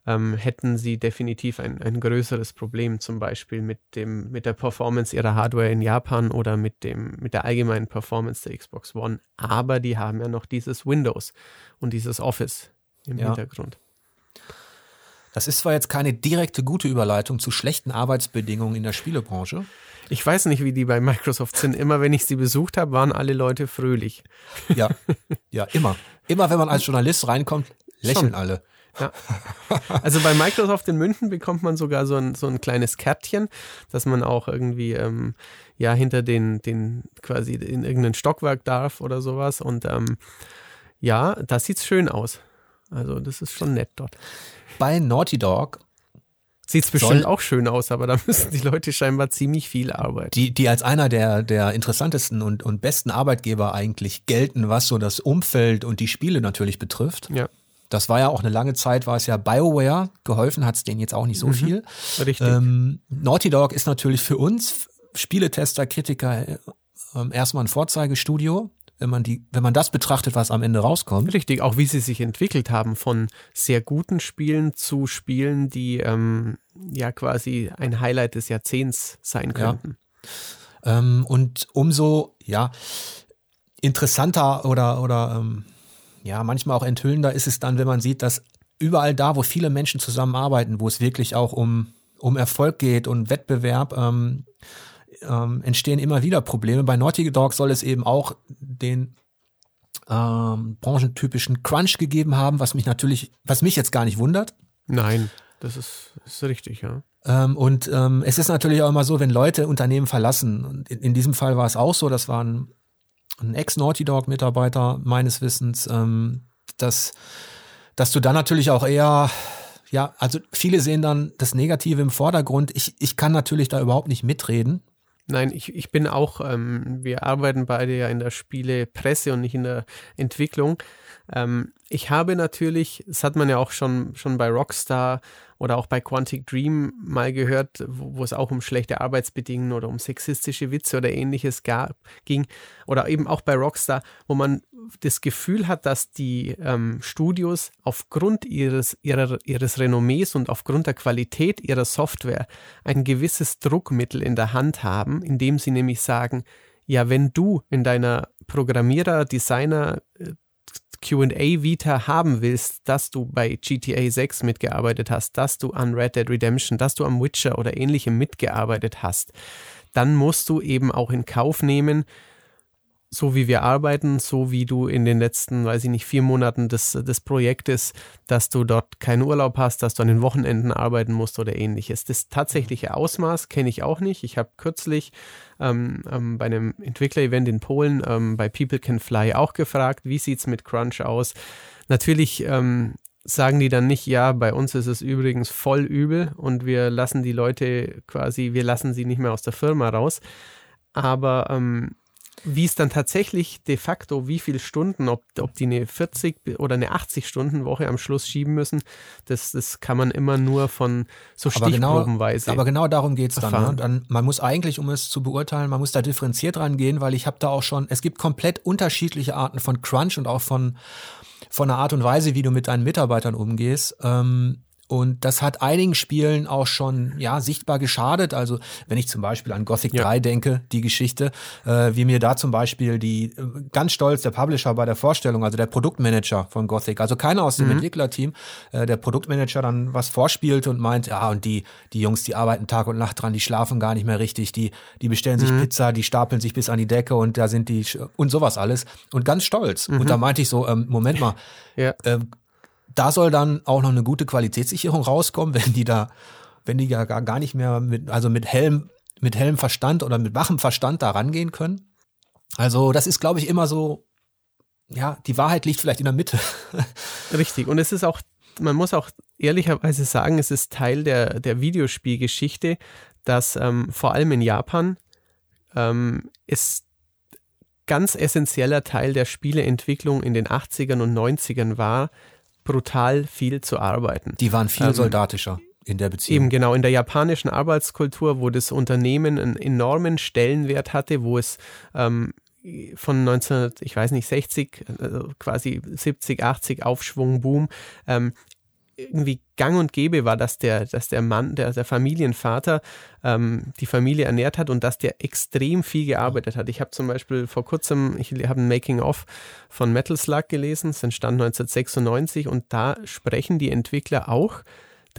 ähm, hätten sie definitiv ein, ein größeres Problem, zum Beispiel mit, dem, mit der Performance ihrer Hardware in Japan oder mit, dem, mit der allgemeinen Performance der Xbox One. Aber die haben ja noch dieses Windows und dieses Office im Ja. Hintergrund. Das ist zwar jetzt keine direkte gute Überleitung zu schlechten Arbeitsbedingungen in der Spielebranche. Ich weiß nicht, wie die bei Microsoft sind. Immer wenn ich sie besucht habe, waren alle Leute fröhlich. Ja, ja, immer. Immer wenn man als Journalist reinkommt, lächeln Schon. alle. Also bei Microsoft in München bekommt man sogar so ein, so ein kleines Kärtchen, dass man auch irgendwie ähm, ja hinter den, den quasi in irgendein Stockwerk darf oder sowas. Und ähm, ja, da sieht's schön aus. Also das ist schon nett dort. Bei Naughty Dog, Sieht's bestimmt Soll- auch schön aus, aber da müssen die Leute scheinbar ziemlich viel arbeiten. die, die als einer der, der interessantesten und, und besten Arbeitgeber eigentlich gelten, was so das Umfeld und die Spiele natürlich betrifft. Ja, Das war ja auch eine lange Zeit, war es ja BioWare. Geholfen hat es denen jetzt auch nicht so Mhm. viel. richtig. Ähm, Naughty Dog ist natürlich für uns Spieletester, Kritiker äh, erstmal ein Vorzeigestudio, wenn man die, wenn man das betrachtet, was am Ende rauskommt. Richtig, auch wie sie sich entwickelt haben von sehr guten Spielen zu Spielen, die ähm, ja quasi ein Highlight des Jahrzehnts sein Ja. könnten. Ähm, und umso, ja, interessanter oder, oder ähm, ja, manchmal auch enthüllender ist es dann, wenn man sieht, dass überall da, wo viele Menschen zusammenarbeiten, wo es wirklich auch um, um Erfolg geht und Wettbewerb, ähm, ähm, entstehen immer wieder Probleme. Bei Naughty Dog soll es eben auch den ähm, branchentypischen Crunch gegeben haben, was mich natürlich, was mich jetzt gar nicht wundert. Nein, das ist, ist richtig, ja. Ähm, und ähm, es ist natürlich auch immer so, wenn Leute Unternehmen verlassen, und in, in diesem Fall war es auch so, das war ein, ein Ex-Naughty Dog-Mitarbeiter meines Wissens, ähm, dass, dass du dann natürlich auch eher, ja, also viele sehen dann das Negative im Vordergrund. Ich, ich kann natürlich da überhaupt nicht mitreden. Nein, ich, ich bin auch, ähm, wir arbeiten beide ja in der Spielepresse und nicht in der Entwicklung. Ähm, ich habe natürlich, das hat man ja auch schon, schon bei Rockstar oder auch bei Quantic Dream mal gehört, wo, wo es auch um schlechte Arbeitsbedingungen oder um sexistische Witze oder ähnliches gab, ging. Oder eben auch bei Rockstar, wo man das Gefühl hat, dass die ähm, Studios aufgrund ihres, ihrer, ihres Renommees und aufgrund der Qualität ihrer Software ein gewisses Druckmittel in der Hand haben, indem sie nämlich sagen, ja, wenn du in deiner Programmierer, Designer, äh, QA-Vita haben willst, dass du bei GTA 6 mitgearbeitet hast, dass du an Red Dead Redemption, dass du am Witcher oder ähnlichem mitgearbeitet hast, dann musst du eben auch in Kauf nehmen, so wie wir arbeiten, so wie du in den letzten, weiß ich nicht, vier Monaten des, des Projektes, dass du dort keinen Urlaub hast, dass du an den Wochenenden arbeiten musst oder ähnliches. Das tatsächliche Ausmaß kenne ich auch nicht. Ich habe kürzlich ähm, ähm, bei einem Entwickler-Event in Polen ähm, bei People Can Fly auch gefragt, wie sieht's mit Crunch aus? Natürlich ähm, sagen die dann nicht, ja, bei uns ist es übrigens voll übel und wir lassen die Leute quasi, wir lassen sie nicht mehr aus der Firma raus. Aber ähm, wie es dann tatsächlich de facto, wie viele Stunden, ob, ob die eine 40 oder eine 80-Stunden-Woche am Schluss schieben müssen, das, das kann man immer nur von so Aber genau, Stichprobenweise. aber genau darum geht's dann, erfahren. ne? dann. Man muss eigentlich, um es zu beurteilen, man muss da differenziert rangehen, weil ich habe da auch schon, es gibt komplett unterschiedliche Arten von Crunch und auch von, von der Art und Weise, wie du mit deinen Mitarbeitern umgehst. Ähm, und das hat einigen Spielen auch schon ja sichtbar geschadet. Also wenn ich zum Beispiel an Gothic Ja. 3 denke, die Geschichte, äh, wie mir da zum Beispiel die äh, ganz stolz der Publisher bei der Vorstellung, also der Produktmanager von Gothic, also keiner aus dem Mhm. Entwicklerteam, äh, der Produktmanager dann was vorspielte und meint, ja und die die Jungs, die arbeiten Tag und Nacht dran, die schlafen gar nicht mehr richtig, die die bestellen sich Mhm. Pizza, die stapeln sich bis an die Decke und da sind die und sowas alles und ganz stolz. Mhm. Und da meinte ich so, ähm, Moment mal, ja. ähm, da soll dann auch noch eine gute Qualitätssicherung rauskommen, wenn die da, wenn die ja gar, gar nicht mehr mit, also mit hellem, mit hellem Verstand oder mit wachem Verstand da rangehen können. Also das ist, glaube ich, immer so, ja, die Wahrheit liegt vielleicht in der Mitte. Richtig. Und es ist auch, man muss auch ehrlicherweise sagen, es ist Teil der, der Videospielgeschichte, dass ähm, vor allem in Japan ähm, es ganz essentieller Teil der Spieleentwicklung in den 80ern und 90ern war, brutal viel zu arbeiten. Die waren viel Ähm, soldatischer. in der Beziehung. Eben genau, in der japanischen Arbeitskultur, wo das Unternehmen einen enormen Stellenwert hatte, wo es ähm, von 19, ich weiß nicht, 60, also quasi 70, 80 Aufschwung, Boom, ähm, irgendwie gang und gäbe war, dass der, dass der Mann, der, der Familienvater ähm, die Familie ernährt hat und dass der extrem viel gearbeitet hat. Ich habe zum Beispiel vor kurzem, ich habe ein Making-of von Metal Slug gelesen, es entstand 1996 und da sprechen die Entwickler auch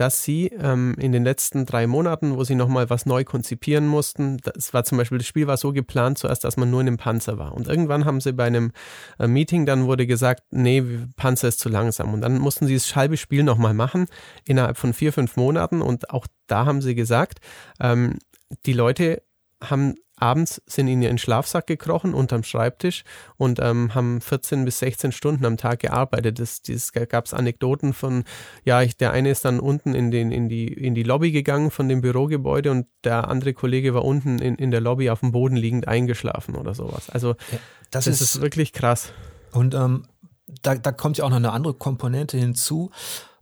dass sie ähm, in den letzten drei Monaten, wo sie nochmal was neu konzipieren mussten, das war zum Beispiel, das Spiel war so geplant zuerst, dass man nur in einem Panzer war. Und irgendwann haben sie bei einem äh, Meeting, dann wurde gesagt, nee, Panzer ist zu langsam. Und dann mussten sie das halbe Spiel nochmal machen, innerhalb von vier, fünf Monaten. Und auch da haben sie gesagt, ähm, die Leute haben abends sind in ihren Schlafsack gekrochen unterm Schreibtisch und ähm, haben 14 bis 16 Stunden am Tag gearbeitet. Das, das gab es Anekdoten von, ja, ich, der eine ist dann unten in, den, in, die, in die Lobby gegangen von dem Bürogebäude und der andere Kollege war unten in, in der Lobby auf dem Boden liegend eingeschlafen oder sowas. Also ja, das, das ist, ist, wirklich krass. Und ähm, da, da kommt ja auch noch eine andere Komponente hinzu.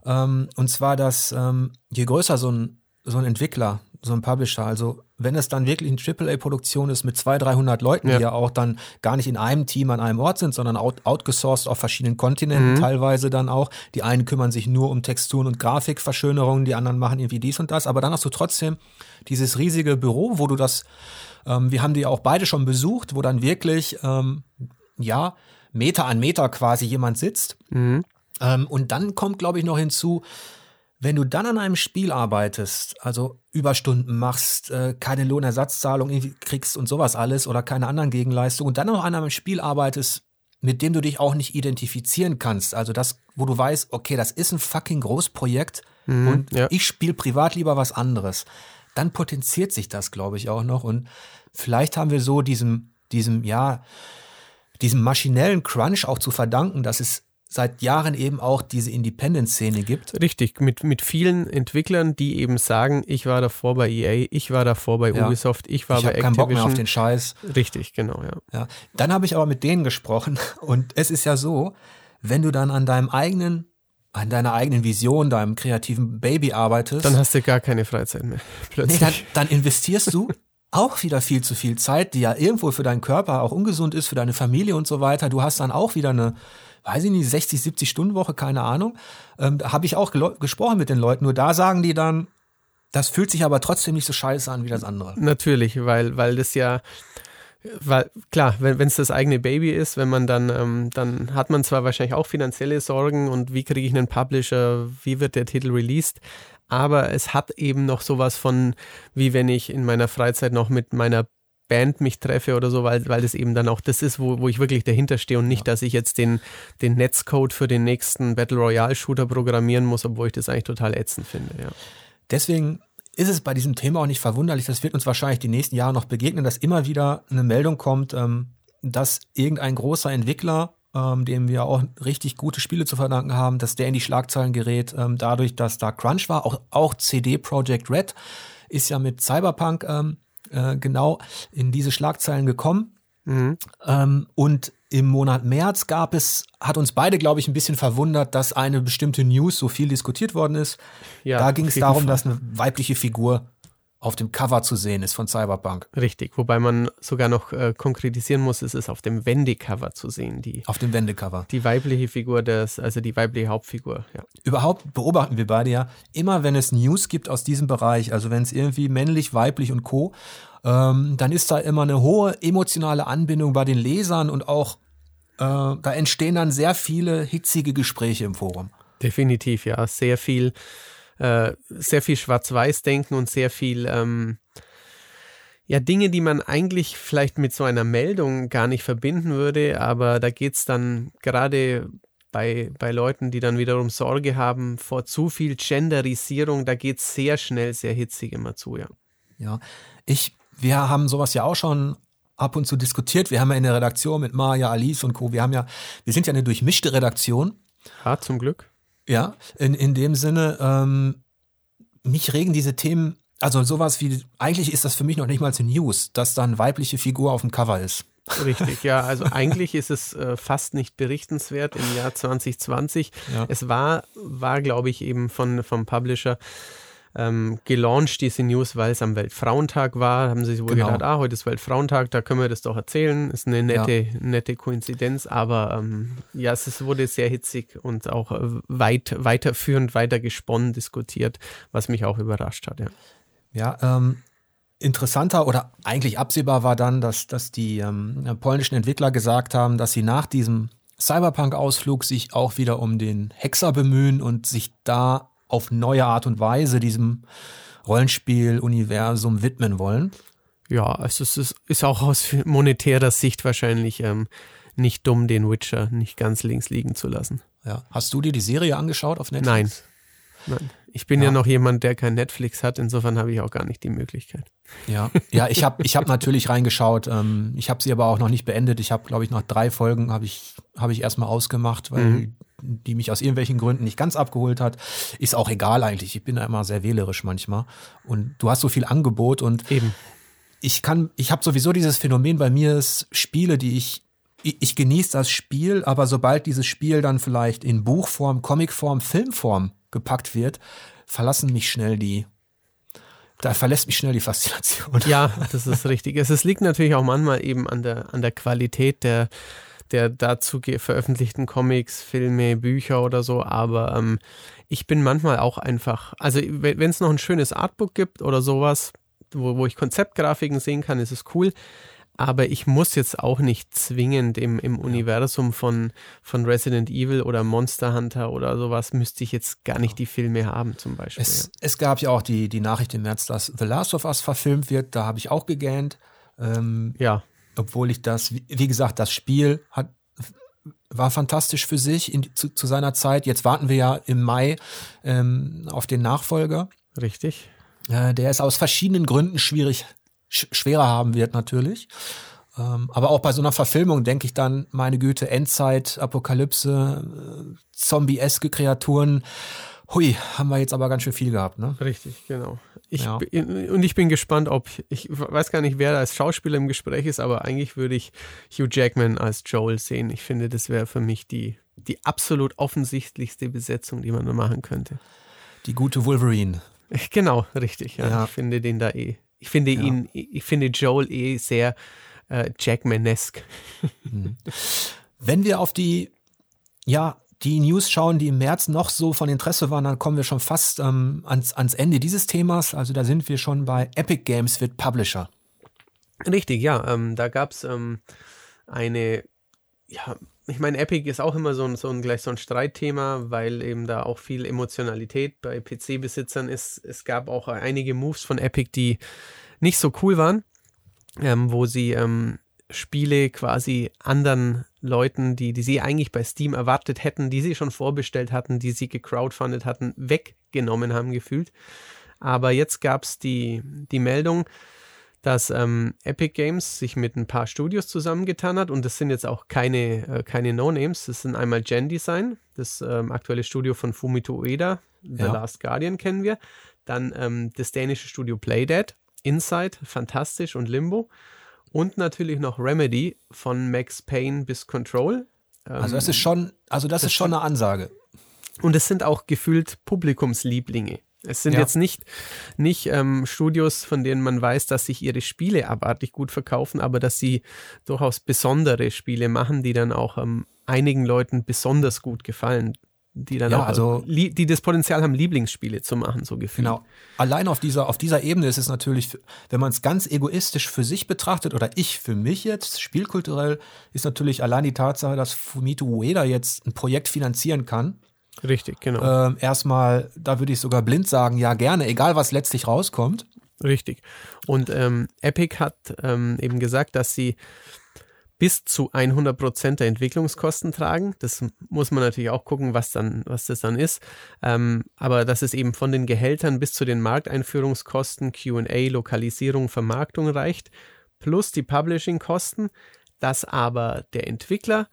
Ähm, und zwar, dass ähm, je größer so ein, so ein Entwickler, so ein Publisher, also wenn es dann wirklich eine AAA-Produktion ist mit 200, 300 Leuten, ja. die ja auch dann gar nicht in einem Team an einem Ort sind, sondern out, outgesourced auf verschiedenen Kontinenten mhm. teilweise dann auch. Die einen kümmern sich nur um Texturen und Grafikverschönerungen, die anderen machen irgendwie dies und das. Aber dann hast du trotzdem dieses riesige Büro, wo du das, ähm, wir haben die auch beide schon besucht, wo dann wirklich, ähm, ja, Meter an Meter quasi jemand sitzt. Mhm. Ähm, und dann kommt, glaube ich, noch hinzu, wenn du dann an einem Spiel arbeitest, also Überstunden machst, äh, keine Lohnersatzzahlung kriegst und sowas alles oder keine anderen Gegenleistungen und dann noch an einem Spiel arbeitest, mit dem du dich auch nicht identifizieren kannst, also das, wo du weißt, okay, das ist ein fucking Großprojekt mhm, und ja. ich spiele privat lieber was anderes, dann potenziert sich das, glaube ich, auch noch und vielleicht haben wir so diesem, diesem, ja, diesem maschinellen Crunch auch zu verdanken, dass es seit Jahren eben auch diese Independent-Szene gibt. Richtig, mit, mit vielen Entwicklern, die eben sagen, ich war davor bei EA, ich war davor bei ja. Ubisoft, ich war ich bei Activision. Ich keinen Bock mehr auf den Scheiß. Richtig, genau, ja. ja. Dann habe ich aber mit denen gesprochen und es ist ja so, wenn du dann an deinem eigenen an deiner eigenen Vision, deinem kreativen Baby arbeitest. Dann hast du gar keine Freizeit mehr. Plötzlich. Nee, dann, dann investierst du auch wieder viel zu viel Zeit, die ja irgendwo für deinen Körper auch ungesund ist, für deine Familie und so weiter. Du hast dann auch wieder eine, weiß ich nicht, 60, 70 Stunden Woche, keine Ahnung. Ähm, da habe ich auch gesprochen mit den Leuten. Nur da sagen die dann, das fühlt sich aber trotzdem nicht so scheiße an wie das andere. Natürlich, weil, weil das ja, weil klar, wenn es das eigene Baby ist, wenn man dann, ähm, dann hat man zwar wahrscheinlich auch finanzielle Sorgen und wie kriege ich einen Publisher, wie wird der Titel released, aber es hat eben noch sowas von, wie wenn ich in meiner Freizeit noch mit meiner Band mich treffe oder so, weil, weil das eben dann auch das ist, wo, wo ich wirklich dahinter stehe und nicht, dass ich jetzt den, den Netzcode für den nächsten Battle Royale Shooter programmieren muss, obwohl ich das eigentlich total ätzend finde. Ja. Deswegen ist es bei diesem Thema auch nicht verwunderlich, das wird uns wahrscheinlich die nächsten Jahre noch begegnen, dass immer wieder eine Meldung kommt, ähm, dass irgendein großer Entwickler, ähm, dem wir auch richtig gute Spiele zu verdanken haben, dass der in die Schlagzeilen gerät, ähm, dadurch, dass da Crunch war. Auch, auch CD Projekt Red ist ja mit Cyberpunk ähm, äh, genau in diese Schlagzeilen gekommen. Mhm. Ähm, und im Monat März gab es, hat uns beide, glaube ich, ein bisschen verwundert, dass eine bestimmte News so viel diskutiert worden ist. Ja, da ging es darum, Fall. dass eine weibliche Figur auf dem Cover zu sehen ist von Cyberpunk. Richtig, wobei man sogar noch äh, konkretisieren muss, es ist auf dem Wendecover zu sehen. Die, auf dem Wendecover. Die weibliche Figur, des, also die weibliche Hauptfigur, ja. Überhaupt beobachten wir beide ja, immer wenn es News gibt aus diesem Bereich, also wenn es irgendwie männlich, weiblich und Co., ähm, dann ist da immer eine hohe emotionale Anbindung bei den Lesern und auch äh, da entstehen dann sehr viele hitzige Gespräche im Forum. Definitiv, ja. Sehr viel äh, sehr viel Schwarz-Weiß-Denken und sehr viel, ähm, ja, Dinge, die man eigentlich vielleicht mit so einer Meldung gar nicht verbinden würde, aber da geht es dann gerade bei, bei Leuten, die dann wiederum Sorge haben vor zu viel Genderisierung, da geht es sehr schnell, sehr hitzig immer zu, ja. Ja, ich, wir haben sowas ja auch schon ab und zu diskutiert. Wir haben ja in der Redaktion mit Maja, Alice und Co. Wir haben ja, wir sind ja eine durchmischte Redaktion. Ja, zum Glück. Ja, in, in dem Sinne, ähm, mich regen diese Themen, also sowas wie, eigentlich ist das für mich noch nicht mal eine News, dass da eine weibliche Figur auf dem Cover ist. Richtig, ja. Also eigentlich ist es äh, fast nicht berichtenswert im Jahr 2020. Ja. Es war, war glaube ich, eben von, vom Publisher ähm, gelauncht, diese News, weil es am Weltfrauentag war. Haben sie sich wohl genau. gedacht, ah, heute ist Weltfrauentag, da können wir das doch erzählen. Ist eine nette, ja. nette Koinzidenz, aber ähm, ja, es wurde sehr hitzig und auch äh, weit, weiterführend, weiter gesponnen, diskutiert, was mich auch überrascht hat, ja. Ja, ähm, interessanter oder eigentlich absehbar war dann, dass, dass die ähm, polnischen Entwickler gesagt haben, dass sie nach diesem Cyberpunk-Ausflug sich auch wieder um den Hexer bemühen und sich da auf neue Art und Weise diesem Rollenspiel-Universum widmen wollen. Ja, also es ist, ist auch aus monetärer Sicht wahrscheinlich ähm, nicht dumm, den Witcher nicht ganz links liegen zu lassen. Ja. Hast du dir die Serie angeschaut auf Netflix? Nein. Nein. Ich bin ja. ja noch jemand, der kein Netflix hat, insofern habe ich auch gar nicht die Möglichkeit. Ja, ja, ich habe ich hab natürlich reingeschaut. Ähm, ich habe sie aber auch noch nicht beendet. Ich habe, glaube ich, nach drei Folgen habe ich, hab ich erstmal ausgemacht, weil mhm. Die mich aus irgendwelchen Gründen nicht ganz abgeholt hat. Ist auch egal eigentlich. Ich bin da immer sehr wählerisch manchmal. Und du hast so viel Angebot und Eben. ich kann, ich habe sowieso dieses Phänomen bei mir ist Spiele, die ich ich genieße das Spiel, aber sobald dieses Spiel dann vielleicht in Buchform, Comicform, Filmform gepackt wird, verlassen mich schnell die, da verlässt mich schnell die Faszination. Ja, das ist richtig. Es, liegt natürlich auch manchmal eben an der, an der Qualität der, der dazu veröffentlichten Comics, Filme, Bücher oder so, aber ähm, ich bin manchmal auch einfach, also wenn es noch ein schönes Artbook gibt oder sowas, wo, wo ich Konzeptgrafiken sehen kann, ist es cool aber ich muss jetzt auch nicht zwingend im, im Universum von, von Resident Evil oder Monster Hunter oder sowas, müsste ich jetzt gar nicht die Filme haben, zum Beispiel. Es, es gab ja auch die, die Nachricht im März, dass The Last of Us verfilmt wird, da habe ich auch gegähnt. Ähm, ja. Obwohl ich das, wie gesagt, das Spiel hat, war fantastisch für sich in, zu, zu seiner Zeit. Jetzt warten wir ja im Mai ähm, auf den Nachfolger. Richtig. Äh, der ist aus verschiedenen Gründen schwierig schwerer haben wird natürlich. Ähm, aber auch bei so einer Verfilmung denke ich dann, meine Güte, Endzeit, Apokalypse, äh, zombie-eske Kreaturen. Hui, haben wir jetzt aber ganz schön viel gehabt, ne? Richtig, genau. Ich ja. bin, und ich bin gespannt, ob, ich weiß gar nicht, wer da als Schauspieler im Gespräch ist, aber eigentlich würde ich Hugh Jackman als Joel sehen. Ich finde, das wäre für mich die, die absolut offensichtlichste Besetzung, die man nur machen könnte. Die gute Wolverine. Genau, richtig. Ja. ja. Ich finde den da eh ich finde ihn, ich finde Joel eh sehr äh, Jackmanesque. Mhm. Wenn wir auf die, ja, die News schauen, die im März noch so von Interesse waren, dann kommen wir schon fast ähm, ans, ans Ende dieses Themas. Also da sind wir schon bei Epic Games wird Publisher. Richtig, ja. Ähm, da gab es ähm, eine ja, ich meine, Epic ist auch immer so ein, so ein gleich so ein Streitthema, weil eben da auch viel Emotionalität bei PC-Besitzern ist. Es gab auch einige Moves von Epic, die nicht so cool waren, ähm, wo sie ähm, Spiele quasi anderen Leuten, die, die sie eigentlich bei Steam erwartet hätten, die sie schon vorbestellt hatten, die sie gecrowdfundet hatten, weggenommen haben gefühlt. Aber jetzt gab es die, die Meldung, dass ähm, Epic Games sich mit ein paar Studios zusammengetan hat und das sind jetzt auch keine, äh, keine No-Names. Das sind einmal Gen Design, das ähm, aktuelle Studio von Fumito Ueda, The ja. Last Guardian kennen wir. Dann ähm, das dänische Studio Playdead, Inside, fantastisch und Limbo. Und natürlich noch Remedy von Max Payne bis Control. also das ist schon, also das, das ist schon eine Ansage. Und es sind auch gefühlt Publikumslieblinge. Es sind ja. jetzt nicht, nicht ähm, Studios, von denen man weiß, dass sich ihre Spiele abartig gut verkaufen, aber dass sie durchaus besondere Spiele machen, die dann auch ähm, einigen Leuten besonders gut gefallen. Die dann ja, auch, also, die das Potenzial haben, Lieblingsspiele zu machen, so gefühlt. Genau. Allein auf dieser, auf dieser Ebene ist es natürlich, wenn man es ganz egoistisch für sich betrachtet, oder ich für mich jetzt, spielkulturell, ist natürlich allein die Tatsache, dass Fumito Ueda jetzt ein Projekt finanzieren kann, Richtig, genau. Ähm, erstmal, da würde ich sogar blind sagen, ja gerne, egal was letztlich rauskommt. Richtig. Und ähm, Epic hat ähm, eben gesagt, dass sie bis zu 100 Prozent der Entwicklungskosten tragen. Das muss man natürlich auch gucken, was dann, was das dann ist. Ähm, aber dass es eben von den Gehältern bis zu den Markteinführungskosten, Q&A, Lokalisierung, Vermarktung reicht, plus die Publishing-Kosten, dass aber der Entwickler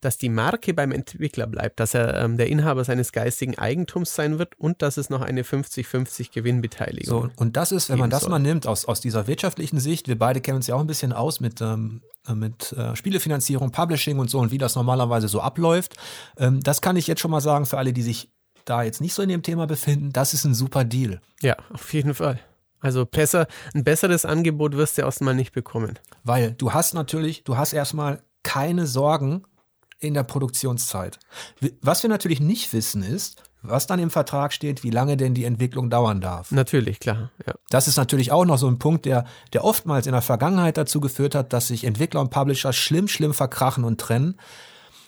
dass die Marke beim Entwickler bleibt, dass er ähm, der Inhaber seines geistigen Eigentums sein wird und dass es noch eine 50-50 Gewinnbeteiligung So, und das ist, wenn man das soll. mal nimmt, aus, aus dieser wirtschaftlichen Sicht, wir beide kennen uns ja auch ein bisschen aus mit, ähm, mit äh, Spielefinanzierung, Publishing und so und wie das normalerweise so abläuft. Ähm, das kann ich jetzt schon mal sagen für alle, die sich da jetzt nicht so in dem Thema befinden, das ist ein super Deal. Ja, auf jeden Fall. Also besser, ein besseres Angebot wirst du erstmal nicht bekommen. Weil du hast natürlich, du hast erstmal keine Sorgen in der Produktionszeit. Was wir natürlich nicht wissen ist, was dann im Vertrag steht, wie lange denn die Entwicklung dauern darf. Natürlich, klar. Ja. Das ist natürlich auch noch so ein Punkt, der, der oftmals in der Vergangenheit dazu geführt hat, dass sich Entwickler und Publisher schlimm, schlimm verkrachen und trennen,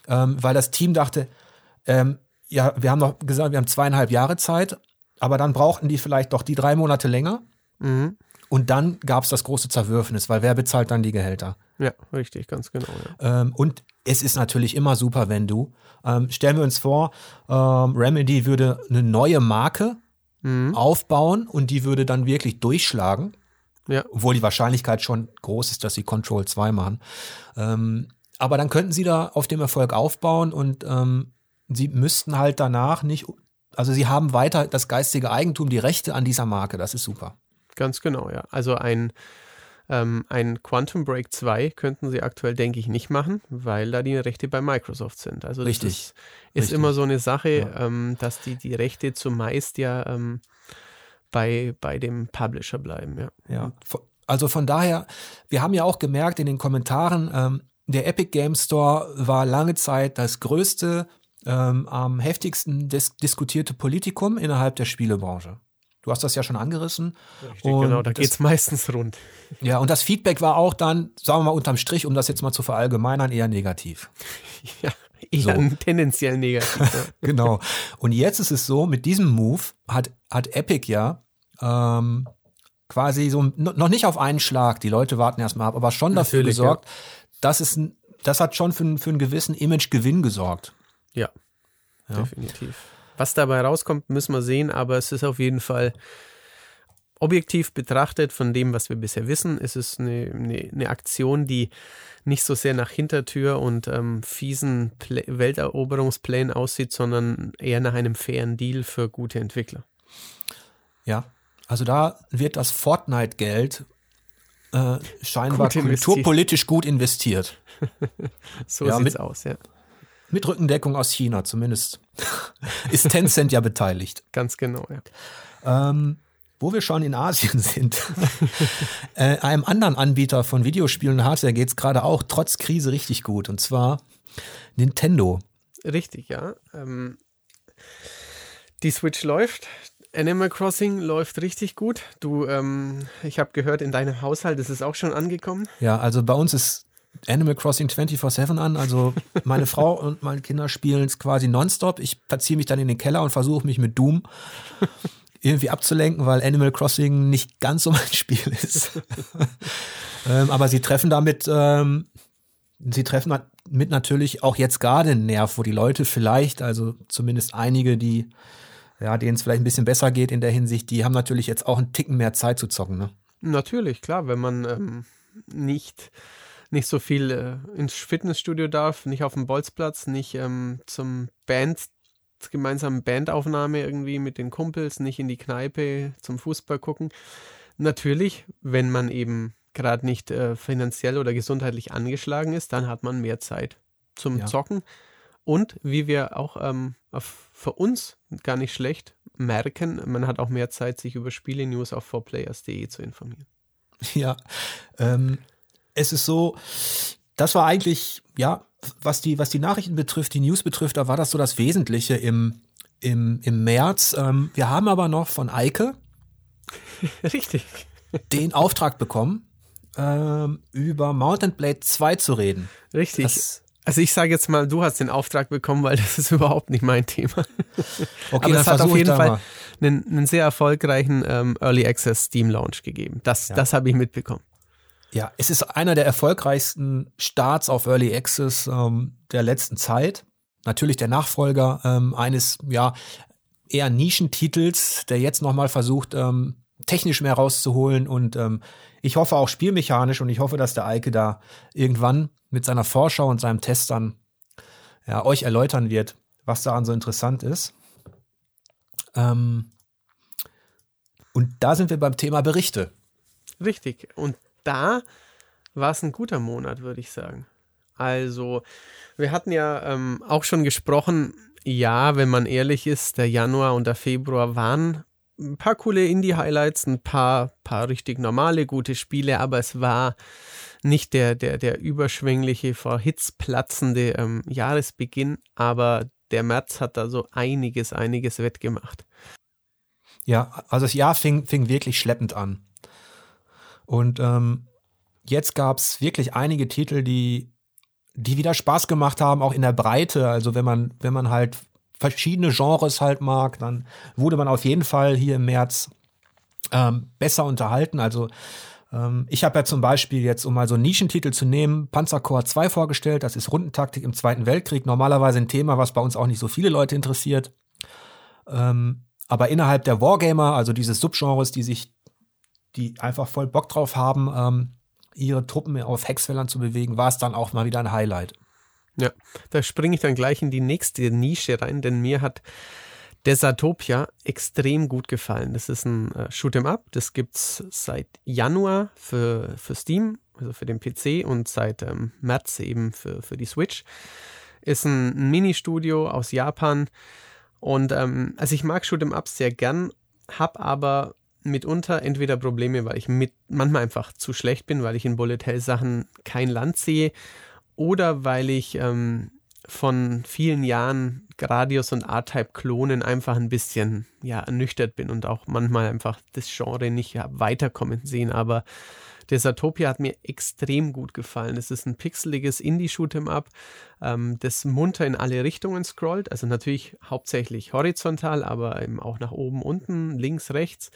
ähm, weil das Team dachte, ähm, ja, wir haben noch gesagt, wir haben zweieinhalb Jahre Zeit, aber dann brauchten die vielleicht doch die drei Monate länger. Mhm. Und dann gab es das große Zerwürfnis, weil wer bezahlt dann die Gehälter? Ja, richtig, ganz genau. Ja. Ähm, und es ist natürlich immer super, wenn du, ähm, stellen wir uns vor, ähm, Remedy würde eine neue Marke mhm. aufbauen und die würde dann wirklich durchschlagen. Ja. Obwohl die Wahrscheinlichkeit schon groß ist, dass sie Control 2 machen. Ähm, aber dann könnten sie da auf dem Erfolg aufbauen und ähm, sie müssten halt danach nicht, also sie haben weiter das geistige Eigentum, die Rechte an dieser Marke. Das ist super. Ganz genau, ja. Also ein, ähm, ein Quantum Break 2 könnten sie aktuell, denke ich, nicht machen, weil da die Rechte bei Microsoft sind. Also Richtig. ist, ist Richtig. immer so eine Sache, ja. ähm, dass die, die Rechte zumeist ja ähm, bei, bei dem Publisher bleiben, ja. Ja. Also von daher, wir haben ja auch gemerkt in den Kommentaren, ähm, der Epic Game Store war lange Zeit das größte, ähm, am heftigsten dis diskutierte Politikum innerhalb der Spielebranche. Du hast das ja schon angerissen. Richtig, und genau, da geht es meistens rund. Ja, und das Feedback war auch dann, sagen wir mal unterm Strich, um das jetzt mal zu verallgemeinern, eher negativ. Ja, eher so. tendenziell negativ. Ja. genau. Und jetzt ist es so, mit diesem Move hat, hat Epic ja ähm, quasi so noch nicht auf einen Schlag, die Leute warten erstmal ab, aber schon dafür Natürlich, gesorgt, ja. dass es das hat schon für, für einen gewissen Imagegewinn gesorgt. Ja, ja, definitiv. Was dabei rauskommt, müssen wir sehen, aber es ist auf jeden Fall objektiv betrachtet von dem, was wir bisher wissen, ist es eine, eine, eine Aktion, die nicht so sehr nach Hintertür und ähm, fiesen Play Welteroberungsplänen aussieht, sondern eher nach einem fairen Deal für gute Entwickler. Ja, also da wird das Fortnite-Geld äh, scheinbar gut kulturpolitisch gut investiert. so ja, sieht's aus, ja. Mit Rückendeckung aus China zumindest. Ist Tencent ja beteiligt. Ganz genau, ja. Ähm, wo wir schon in Asien sind. äh, einem anderen Anbieter von Videospielen und Hardware geht es gerade auch trotz Krise richtig gut. Und zwar Nintendo. Richtig, ja. Ähm, die Switch läuft. Animal Crossing läuft richtig gut. Du, ähm, ich habe gehört, in deinem Haushalt ist es auch schon angekommen. Ja, also bei uns ist Animal Crossing 24-7 an. Also meine Frau und meine Kinder spielen es quasi nonstop. Ich verziehe mich dann in den Keller und versuche mich mit Doom irgendwie abzulenken, weil Animal Crossing nicht ganz so mein Spiel ist. ähm, aber sie treffen damit, ähm, sie treffen mit natürlich auch jetzt gerade einen Nerv, wo die Leute vielleicht, also zumindest einige, die, ja, denen es vielleicht ein bisschen besser geht in der Hinsicht, die haben natürlich jetzt auch einen Ticken mehr Zeit zu zocken, ne? Natürlich, klar, wenn man ähm, nicht nicht so viel äh, ins Fitnessstudio darf, nicht auf dem Bolzplatz, nicht ähm, zum Band, gemeinsamen Bandaufnahme irgendwie mit den Kumpels, nicht in die Kneipe zum Fußball gucken. Natürlich, wenn man eben gerade nicht äh, finanziell oder gesundheitlich angeschlagen ist, dann hat man mehr Zeit zum ja. Zocken. Und wie wir auch ähm, für uns gar nicht schlecht merken, man hat auch mehr Zeit, sich über Spiele-News auf 4players.de zu informieren. Ja, ähm, es ist so, das war eigentlich, ja, was die, was die Nachrichten betrifft, die News betrifft, da war das so das Wesentliche im, im, im März. Ähm, wir haben aber noch von Eike Richtig. den Auftrag bekommen, ähm, über Mountain Blade 2 zu reden. Richtig. Das, also ich sage jetzt mal, du hast den Auftrag bekommen, weil das ist überhaupt nicht mein Thema. Okay, Aber es hat auf jeden Fall einen, einen, sehr erfolgreichen ähm, Early Access Steam Launch gegeben. Das, ja. das habe ich mitbekommen. Ja, es ist einer der erfolgreichsten Starts auf Early Access ähm, der letzten Zeit. Natürlich der Nachfolger ähm, eines ja eher Nischentitels, der jetzt nochmal versucht, ähm, technisch mehr rauszuholen und ähm, ich hoffe auch spielmechanisch und ich hoffe, dass der Eike da irgendwann mit seiner Vorschau und seinem Test dann ja, euch erläutern wird, was daran so interessant ist. Ähm, und da sind wir beim Thema Berichte. Richtig. Und da war es ein guter Monat, würde ich sagen. Also, wir hatten ja ähm, auch schon gesprochen, Ja, wenn man ehrlich ist, der Januar und der Februar waren ein paar coole Indie-Highlights, ein paar, paar richtig normale, gute Spiele, aber es war nicht der, der, der überschwängliche, vor Hits platzende ähm, Jahresbeginn, aber der März hat da so einiges, einiges wettgemacht. Ja, also das Jahr fing, fing wirklich schleppend an. Und ähm, jetzt gab es wirklich einige Titel, die, die wieder Spaß gemacht haben, auch in der Breite. Also wenn man, wenn man halt verschiedene Genres halt mag, dann wurde man auf jeden Fall hier im März ähm, besser unterhalten. Also ähm, ich habe ja zum Beispiel jetzt, um mal so einen Nischentitel zu nehmen, Panzerkorps 2 vorgestellt. Das ist Rundentaktik im Zweiten Weltkrieg. Normalerweise ein Thema, was bei uns auch nicht so viele Leute interessiert. Ähm, aber innerhalb der Wargamer, also dieses Subgenres, die sich, die einfach voll Bock drauf haben, ähm, ihre Truppen auf Hexfeldern zu bewegen, war es dann auch mal wieder ein Highlight. Ja, da springe ich dann gleich in die nächste Nische rein, denn mir hat Desatopia extrem gut gefallen. Das ist ein äh, Shoot'em Up, das gibt es seit Januar für, für Steam, also für den PC und seit ähm, März eben für, für die Switch. Ist ein Mini-Studio aus Japan und ähm, also ich mag Shoot'em Ups sehr gern, habe aber mitunter entweder Probleme, weil ich mit manchmal einfach zu schlecht bin, weil ich in Bullet Hell Sachen kein Land sehe oder weil ich ähm, von vielen Jahren Gradius und R-Type-Klonen einfach ein bisschen ja, ernüchtert bin und auch manchmal einfach das Genre nicht ja, weiterkommen sehen. Aber der Satopia hat mir extrem gut gefallen. Es ist ein pixeliges Indie-Shoot'em-up, ähm, das munter in alle Richtungen scrollt. Also natürlich hauptsächlich horizontal, aber eben auch nach oben, unten, links, rechts.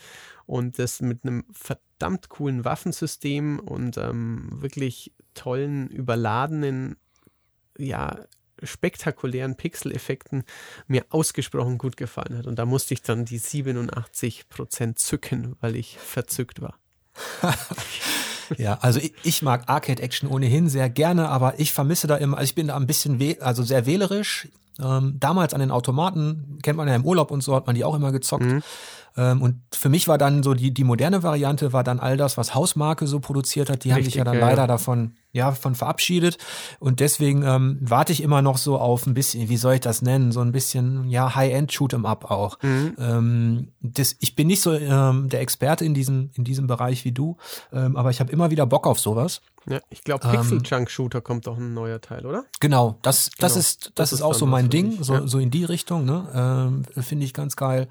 Und das mit einem verdammt coolen Waffensystem und ähm, wirklich tollen, überladenen, ja, spektakulären Pixel-Effekten mir ausgesprochen gut gefallen hat. Und da musste ich dann die 87% zücken, weil ich verzückt war. ja, also ich, ich mag Arcade-Action ohnehin sehr gerne, aber ich vermisse da immer, also ich bin da ein bisschen, also sehr wählerisch. Ähm, damals an den Automaten, kennt man ja im Urlaub und so, hat man die auch immer gezockt. Mhm. Ähm, und für mich war dann so die, die moderne Variante war dann all das, was Hausmarke so produziert hat. Die Richtig, haben sich ja dann ja, leider ja. davon ja, von verabschiedet. Und deswegen ähm, warte ich immer noch so auf ein bisschen, wie soll ich das nennen, so ein bisschen, ja, High-End-Shoot'em-up auch. Mhm. Ähm, das, ich bin nicht so ähm, der Experte in diesem, in diesem Bereich wie du, ähm, aber ich habe immer wieder Bock auf sowas. Ja, ich glaube, Pixel Junk Shooter kommt doch ein neuer Teil, oder? Genau, das, das genau. ist, das, das ist, ist auch so mein Ding, so, ja. so in die Richtung, ne? Ähm, Finde ich ganz geil.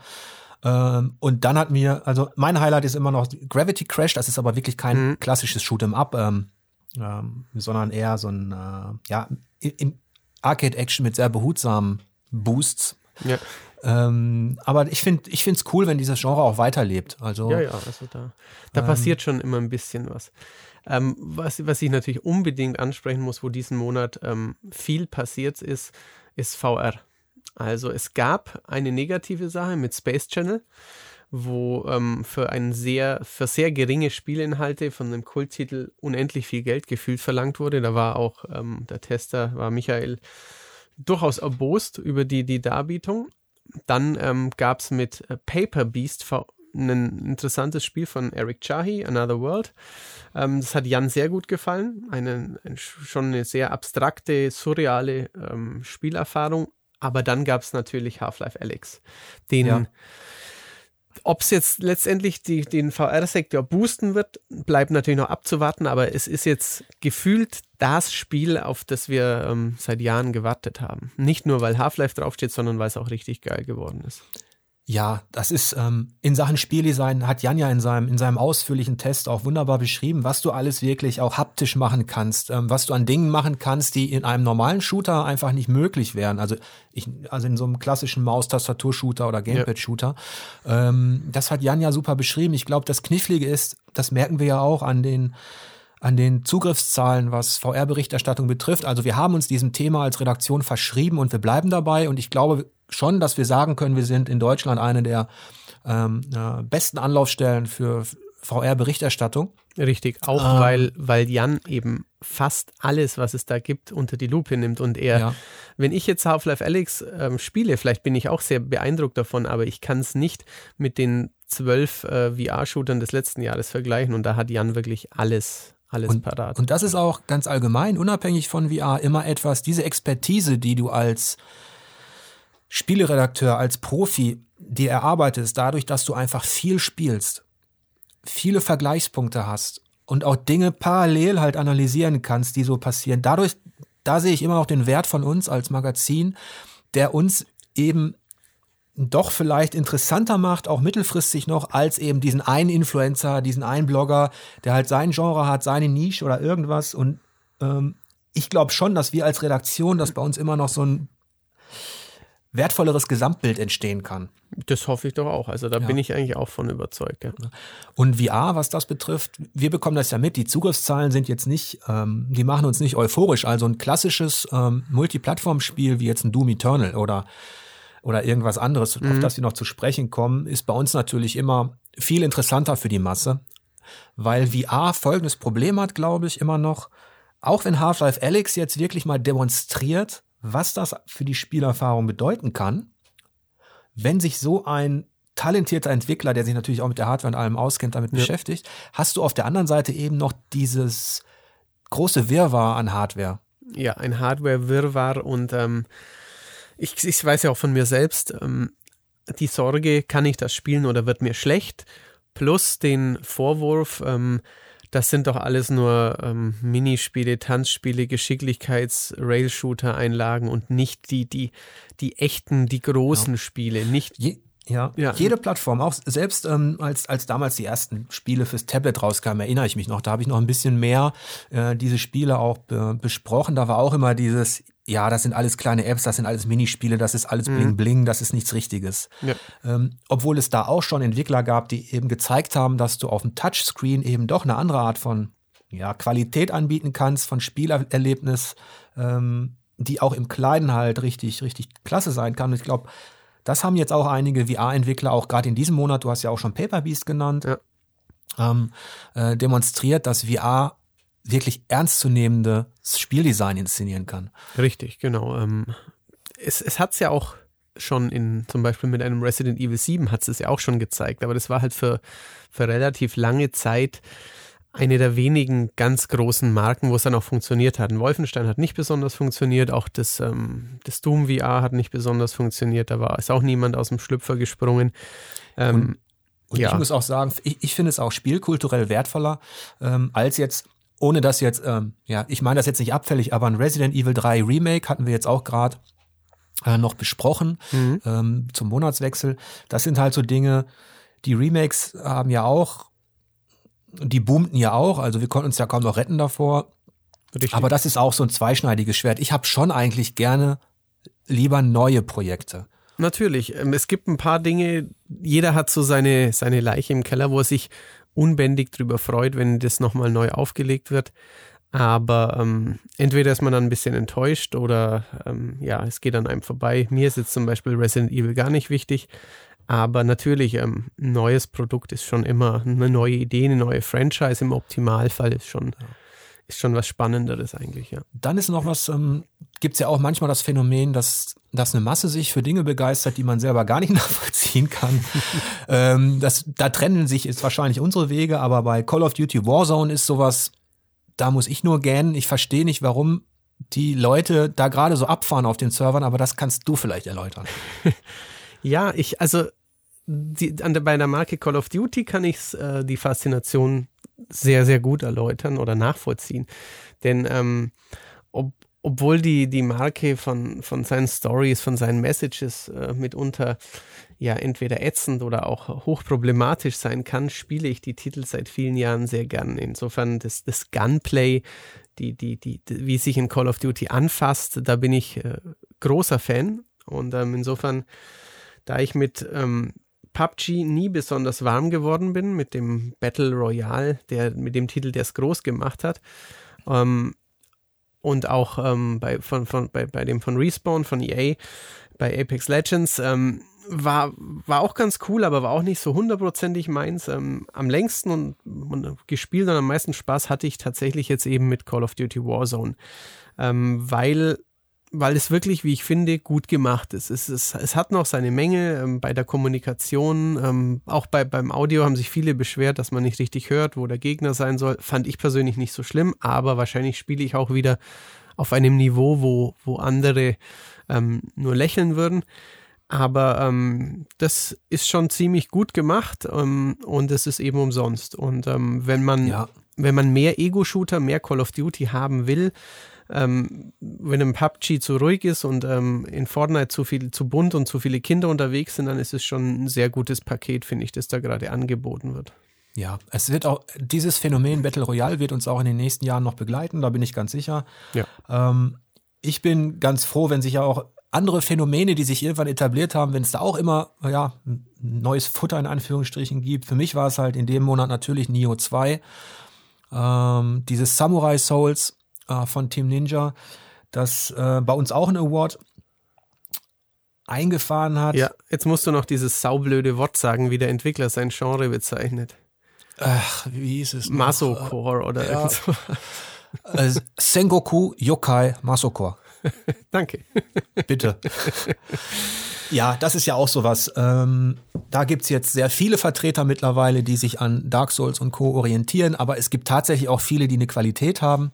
Ähm, und dann hat mir, also mein Highlight ist immer noch Gravity Crash, das ist aber wirklich kein mhm. klassisches Shoot'em Up, ähm, ähm, sondern eher so ein, äh, ja, in Arcade-Action mit sehr behutsamen Boosts. Ja. Ähm, aber ich finde ich finde es cool, wenn dieses Genre auch weiterlebt. Also, ja, ja, also da, da ähm, passiert schon immer ein bisschen was. Ähm, was, was ich natürlich unbedingt ansprechen muss, wo diesen Monat ähm, viel passiert ist, ist VR. Also es gab eine negative Sache mit Space Channel, wo ähm, für ein sehr, für sehr geringe Spielinhalte von einem Kulttitel unendlich viel Geld gefühlt verlangt wurde. Da war auch ähm, der Tester, war Michael, durchaus erbost über die, die Darbietung. Dann ähm, gab es mit äh, Paper Beast ein interessantes Spiel von Eric Chahi, Another World. Ähm, das hat Jan sehr gut gefallen. Eine, eine schon eine sehr abstrakte, surreale ähm, Spielerfahrung, aber dann gab es natürlich Half-Life Alex, den ja. Ob es jetzt letztendlich die, den VR-Sektor boosten wird, bleibt natürlich noch abzuwarten, aber es ist jetzt gefühlt das Spiel, auf das wir ähm, seit Jahren gewartet haben. Nicht nur, weil Half-Life draufsteht, sondern weil es auch richtig geil geworden ist. Ja, das ist ähm, in Sachen Spieldesign hat Jan ja in seinem, in seinem ausführlichen Test auch wunderbar beschrieben, was du alles wirklich auch haptisch machen kannst, ähm, was du an Dingen machen kannst, die in einem normalen Shooter einfach nicht möglich wären. Also ich, also in so einem klassischen Maus-Tastatur-Shooter oder Gamepad-Shooter. Ja. Ähm, das hat Jan ja super beschrieben. Ich glaube, das Knifflige ist, das merken wir ja auch an den an den Zugriffszahlen, was VR-Berichterstattung betrifft. Also wir haben uns diesem Thema als Redaktion verschrieben und wir bleiben dabei. Und ich glaube schon, dass wir sagen können, wir sind in Deutschland eine der ähm, äh, besten Anlaufstellen für VR-Berichterstattung. Richtig, auch ähm, weil, weil Jan eben fast alles, was es da gibt, unter die Lupe nimmt. Und er, ja. wenn ich jetzt Half-Life Alex ähm, spiele, vielleicht bin ich auch sehr beeindruckt davon, aber ich kann es nicht mit den zwölf äh, VR-Shootern des letzten Jahres vergleichen. Und da hat Jan wirklich alles alles und, parat. Und das ist auch ganz allgemein, unabhängig von VR, immer etwas, diese Expertise, die du als Spieleredakteur, als Profi dir erarbeitest, dadurch, dass du einfach viel spielst, viele Vergleichspunkte hast und auch Dinge parallel halt analysieren kannst, die so passieren. Dadurch, da sehe ich immer auch den Wert von uns als Magazin, der uns eben doch vielleicht interessanter macht, auch mittelfristig noch, als eben diesen einen Influencer, diesen einen Blogger, der halt sein Genre hat, seine Nische oder irgendwas. Und ähm, ich glaube schon, dass wir als Redaktion, dass bei uns immer noch so ein wertvolleres Gesamtbild entstehen kann. Das hoffe ich doch auch. Also da ja. bin ich eigentlich auch von überzeugt. Ja. Und VR, was das betrifft, wir bekommen das ja mit. Die Zugriffszahlen sind jetzt nicht, ähm, die machen uns nicht euphorisch. Also ein klassisches ähm, Multiplattform-Spiel wie jetzt ein Doom Eternal oder oder irgendwas anderes, mhm. auf das wir noch zu sprechen kommen, ist bei uns natürlich immer viel interessanter für die Masse, weil VR folgendes Problem hat, glaube ich, immer noch. Auch wenn Half-Life Alyx jetzt wirklich mal demonstriert, was das für die Spielerfahrung bedeuten kann, wenn sich so ein talentierter Entwickler, der sich natürlich auch mit der Hardware und allem auskennt, damit ja. beschäftigt, hast du auf der anderen Seite eben noch dieses große Wirrwarr an Hardware. Ja, ein Hardware-Wirrwarr und ähm, ich, ich weiß ja auch von mir selbst, ähm, die Sorge, kann ich das spielen oder wird mir schlecht? Plus den Vorwurf, ähm, das sind doch alles nur ähm, Minispiele, Tanzspiele, Geschicklichkeits-Rail-Shooter-Einlagen und nicht die, die, die echten, die großen ja. Spiele. Nicht Je ja, ja, jede Plattform, auch selbst ähm, als, als damals die ersten Spiele fürs Tablet rauskamen, erinnere ich mich noch, da habe ich noch ein bisschen mehr äh, diese Spiele auch äh, besprochen. Da war auch immer dieses, ja, das sind alles kleine Apps, das sind alles Minispiele, das ist alles Bling mhm. Bling, das ist nichts Richtiges. Ja. Ähm, obwohl es da auch schon Entwickler gab, die eben gezeigt haben, dass du auf dem Touchscreen eben doch eine andere Art von ja, Qualität anbieten kannst, von Spielerlebnis, ähm, die auch im Kleinen halt richtig, richtig klasse sein kann. Und ich glaube, das haben jetzt auch einige VR-Entwickler, auch gerade in diesem Monat, du hast ja auch schon Paper Beast genannt, ja. ähm, äh, demonstriert, dass VR wirklich ernstzunehmendes Spieldesign inszenieren kann. Richtig, genau. Ähm, es, es hat es ja auch schon in, zum Beispiel mit einem Resident Evil 7 hat es ja auch schon gezeigt, aber das war halt für, für relativ lange Zeit eine der wenigen ganz großen Marken, wo es dann auch funktioniert hat. Ein Wolfenstein hat nicht besonders funktioniert, auch das, ähm, das Doom VR hat nicht besonders funktioniert, da war ist auch niemand aus dem Schlüpfer gesprungen. Ähm, und, und ja. ich muss auch sagen, ich, ich finde es auch spielkulturell wertvoller, ähm, als jetzt ohne dass jetzt, ähm, ja, ich meine das jetzt nicht abfällig, aber ein Resident Evil 3 Remake hatten wir jetzt auch gerade äh, noch besprochen mhm. ähm, zum Monatswechsel. Das sind halt so Dinge, die Remakes haben ja auch, die boomten ja auch, also wir konnten uns ja kaum noch retten davor. Richtig. Aber das ist auch so ein zweischneidiges Schwert. Ich habe schon eigentlich gerne lieber neue Projekte. Natürlich. Ähm, es gibt ein paar Dinge, jeder hat so seine, seine Leiche im Keller, wo er sich unbändig darüber freut, wenn das nochmal neu aufgelegt wird. Aber ähm, entweder ist man dann ein bisschen enttäuscht oder ähm, ja, es geht an einem vorbei. Mir ist jetzt zum Beispiel Resident Evil gar nicht wichtig. Aber natürlich, ähm, ein neues Produkt ist schon immer eine neue Idee, eine neue Franchise im Optimalfall ist schon. Ja ist schon was Spannenderes eigentlich, ja. Dann ist noch was, ähm, gibt es ja auch manchmal das Phänomen, dass, dass eine Masse sich für Dinge begeistert, die man selber gar nicht nachvollziehen kann. ähm, das, da trennen sich jetzt wahrscheinlich unsere Wege, aber bei Call of Duty Warzone ist sowas, da muss ich nur gähnen. Ich verstehe nicht, warum die Leute da gerade so abfahren auf den Servern, aber das kannst du vielleicht erläutern. ja, ich, also die, an der, bei der Marke Call of Duty kann ich äh, die Faszination sehr, sehr gut erläutern oder nachvollziehen. Denn ähm, ob, obwohl die, die Marke von, von seinen Stories, von seinen Messages äh, mitunter ja entweder ätzend oder auch hochproblematisch sein kann, spiele ich die Titel seit vielen Jahren sehr gern. Insofern das, das Gunplay, die, die, die, die, wie sich in Call of Duty anfasst, da bin ich äh, großer Fan. Und ähm, insofern, da ich mit ähm, PUBG nie besonders warm geworden bin mit dem Battle Royale, der, mit dem Titel, der es groß gemacht hat. Ähm, und auch ähm, bei, von, von, bei, bei dem von Respawn, von EA, bei Apex Legends, ähm, war, war auch ganz cool, aber war auch nicht so hundertprozentig meins. Ähm, am längsten und, und, gespielt und am meisten Spaß hatte ich tatsächlich jetzt eben mit Call of Duty Warzone, ähm, weil weil es wirklich, wie ich finde, gut gemacht ist. Es, es, es hat noch seine Menge ähm, bei der Kommunikation. Ähm, auch bei, beim Audio haben sich viele beschwert, dass man nicht richtig hört, wo der Gegner sein soll. Fand ich persönlich nicht so schlimm, aber wahrscheinlich spiele ich auch wieder auf einem Niveau, wo, wo andere ähm, nur lächeln würden. Aber ähm, das ist schon ziemlich gut gemacht ähm, und es ist eben umsonst. Und ähm, wenn man ja. wenn man mehr Ego-Shooter, mehr Call of Duty haben will, ähm, wenn im PUBG zu ruhig ist und ähm, in Fortnite zu viel zu bunt und zu viele Kinder unterwegs sind, dann ist es schon ein sehr gutes Paket, finde ich, das da gerade angeboten wird. Ja, es wird auch, dieses Phänomen Battle Royale wird uns auch in den nächsten Jahren noch begleiten, da bin ich ganz sicher. Ja. Ähm, ich bin ganz froh, wenn sich ja auch andere Phänomene, die sich irgendwann etabliert haben, wenn es da auch immer, ja, neues Futter in Anführungsstrichen gibt. Für mich war es halt in dem Monat natürlich Neo 2. Ähm, dieses Samurai Souls äh, von Team Ninja, das äh, bei uns auch einen Award eingefahren hat. Ja, jetzt musst du noch dieses saublöde Wort sagen, wie der Entwickler sein Genre bezeichnet. Ach, wie hieß es? Masocore oder ja. so. Äh, Sengoku Yokai Masocore. Danke. Bitte. Ja, das ist ja auch sowas. Ähm, da gibt's jetzt sehr viele Vertreter mittlerweile, die sich an Dark Souls und Co. orientieren, aber es gibt tatsächlich auch viele, die eine Qualität haben,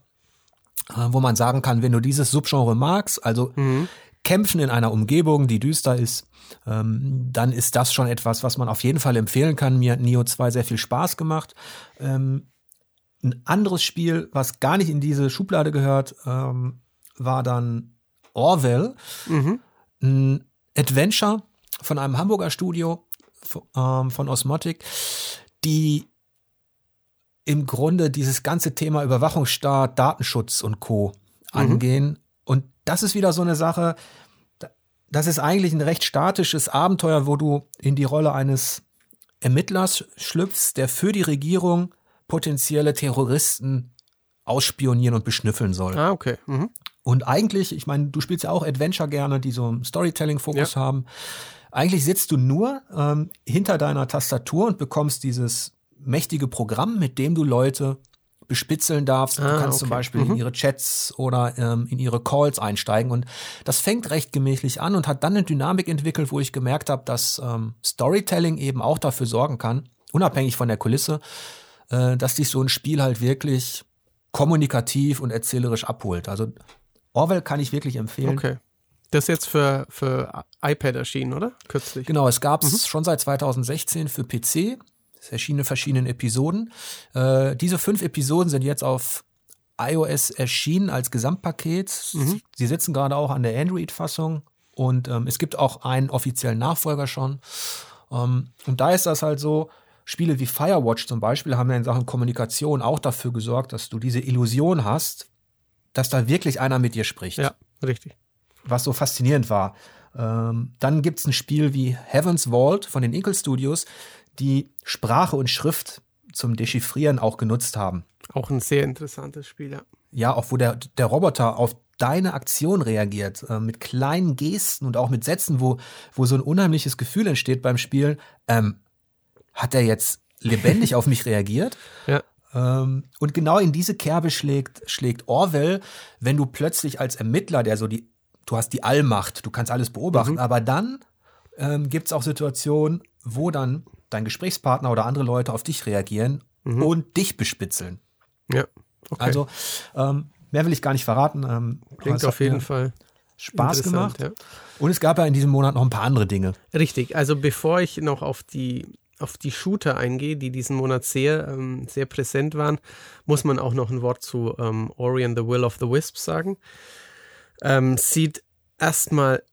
wo man sagen kann, wenn du dieses Subgenre magst, also mhm. Kämpfen in einer Umgebung, die düster ist, ähm, dann ist das schon etwas, was man auf jeden Fall empfehlen kann. Mir hat Neo 2 sehr viel Spaß gemacht. Ähm, ein anderes Spiel, was gar nicht in diese Schublade gehört, ähm, war dann Orwell, mhm. ein Adventure von einem Hamburger Studio ähm, von Osmotic, die im Grunde dieses ganze Thema Überwachungsstaat, Datenschutz und Co. Mhm. angehen. Und das ist wieder so eine Sache, das ist eigentlich ein recht statisches Abenteuer, wo du in die Rolle eines Ermittlers schlüpfst, der für die Regierung potenzielle Terroristen ausspionieren und beschnüffeln soll. Ah, okay. Mhm. Und eigentlich, ich meine, du spielst ja auch Adventure gerne, die so einen Storytelling-Fokus ja. haben. Eigentlich sitzt du nur ähm, hinter deiner Tastatur und bekommst dieses mächtige Programm, mit dem du Leute bespitzeln darfst. Ah, du kannst okay. zum Beispiel mhm. in ihre Chats oder ähm, in ihre Calls einsteigen. Und das fängt recht gemächlich an und hat dann eine Dynamik entwickelt, wo ich gemerkt habe, dass ähm, Storytelling eben auch dafür sorgen kann, unabhängig von der Kulisse, äh, dass dich so ein Spiel halt wirklich kommunikativ und erzählerisch abholt. Also Orwell kann ich wirklich empfehlen. Okay. Das ist jetzt für, für iPad erschienen, oder? Kürzlich. Genau, es gab es mhm. schon seit 2016 für PC. Es erschienen in verschiedenen Episoden. Äh, diese fünf Episoden sind jetzt auf iOS erschienen als Gesamtpaket. Mhm. Sie sitzen gerade auch an der Android-Fassung und ähm, es gibt auch einen offiziellen Nachfolger schon. Ähm, und da ist das halt so, Spiele wie Firewatch zum Beispiel haben ja in Sachen Kommunikation auch dafür gesorgt, dass du diese Illusion hast, dass da wirklich einer mit dir spricht. Ja, richtig. Was so faszinierend war. Ähm, dann gibt es ein Spiel wie Heaven's Vault von den Inkle Studios, die Sprache und Schrift zum Dechiffrieren auch genutzt haben. Auch ein sehr interessantes Spiel, ja. Ja, auch wo der, der Roboter auf deine Aktion reagiert, äh, mit kleinen Gesten und auch mit Sätzen, wo, wo so ein unheimliches Gefühl entsteht beim Spielen. Ähm, hat er jetzt lebendig auf mich reagiert? Ja. Ähm, und genau in diese Kerbe schlägt, schlägt Orwell, wenn du plötzlich als Ermittler, der so die, du hast die Allmacht, du kannst alles beobachten, mhm. aber dann ähm, gibt es auch Situationen, wo dann dein Gesprächspartner oder andere Leute auf dich reagieren mhm. und dich bespitzeln. Ja. Okay. Also ähm, mehr will ich gar nicht verraten. Ähm, Klingt auf jeden Fall Spaß gemacht. Ja. Und es gab ja in diesem Monat noch ein paar andere Dinge. Richtig. Also bevor ich noch auf die auf die Shooter eingehe, die diesen Monat sehr, ähm, sehr präsent waren, muss man auch noch ein Wort zu ähm, Ori and the Will of the Wisps sagen. Ähm, sieht erstmal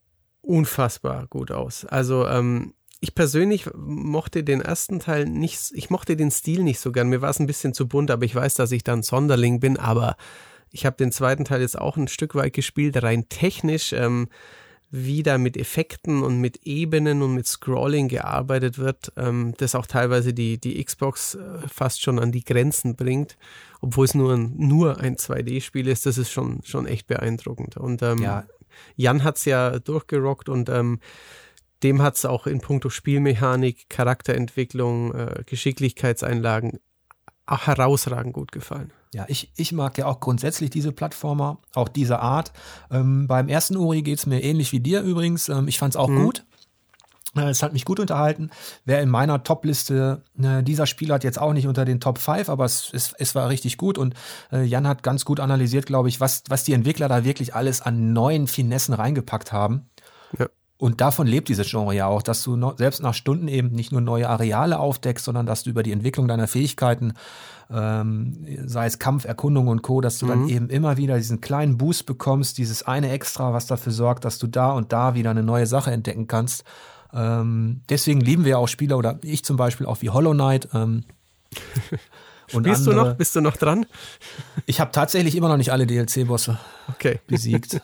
unfassbar gut aus. Also ähm, ich persönlich mochte den ersten Teil nicht, ich mochte den Stil nicht so gern. Mir war es ein bisschen zu bunt, aber ich weiß, dass ich dann Sonderling bin. Aber ich habe den zweiten Teil jetzt auch ein Stück weit gespielt, rein technisch. Ähm, wie da mit Effekten und mit Ebenen und mit Scrolling gearbeitet wird, ähm, das auch teilweise die, die Xbox äh, fast schon an die Grenzen bringt, obwohl es nur ein, nur ein 2D-Spiel ist, das ist schon, schon echt beeindruckend. Und ähm, ja. Jan hat es ja durchgerockt und ähm, dem hat es auch in puncto Spielmechanik, Charakterentwicklung, äh, Geschicklichkeitseinlagen auch herausragend gut gefallen. Ja, ich, ich mag ja auch grundsätzlich diese Plattformer, auch diese Art. Ähm, beim ersten Uri geht es mir ähnlich wie dir übrigens. Ähm, ich fand es auch mhm. gut. Äh, Es hat mich gut unterhalten. Wer in meiner Top-Liste, äh, dieser Spieler hat jetzt auch nicht unter den Top 5, aber es, es, es war richtig gut und äh, Jan hat ganz gut analysiert, glaube ich, was, was die Entwickler da wirklich alles an neuen Finessen reingepackt haben. Ja. Und davon lebt dieses Genre ja auch, dass du noch, selbst nach Stunden eben nicht nur neue Areale aufdeckst, sondern dass du über die Entwicklung deiner Fähigkeiten, ähm, sei es Kampf, Erkundung und Co., dass du dann eben immer wieder diesen kleinen Boost bekommst, dieses eine Extra, was dafür sorgt, dass du da und da wieder eine neue Sache entdecken kannst. Ähm, deswegen lieben wir auch Spieler oder ich zum Beispiel auch wie Hollow Knight. Ähm, und Bist du andere. noch? Bist du noch dran? Ich habe tatsächlich immer noch nicht alle DLC-Bosse Okay. besiegt.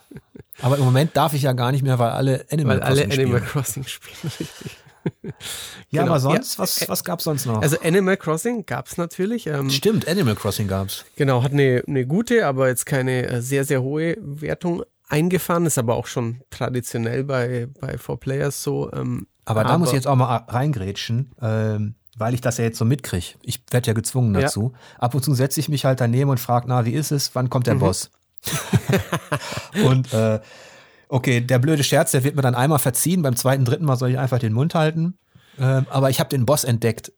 Aber im Moment darf ich ja gar nicht mehr, weil alle Animal Weil alle Crossing Animal spielen. Crossing spielen, richtig. Ja, genau. aber sonst, Ja, was, äh, was gab's sonst noch? Also Animal Crossing gab es natürlich. Ähm, Stimmt, Animal Crossing gab's. Genau, hat eine, eine gute, aber jetzt keine äh, sehr, sehr hohe Wertung eingefahren. Ist aber auch schon traditionell bei, bei 4Players so. Ähm, Aber da muss ich jetzt auch mal reingrätschen, ähm, weil ich das ja jetzt so mitkriege. Ich werde ja gezwungen Ja. dazu. Ab und zu setze ich mich halt daneben und frage, na, wie ist es? Wann kommt der Mhm. Boss? und äh, okay, der blöde Scherz, der wird mir dann einmal verziehen. Beim zweiten, dritten Mal soll ich einfach den Mund halten. Ähm, aber ich habe den Boss entdeckt.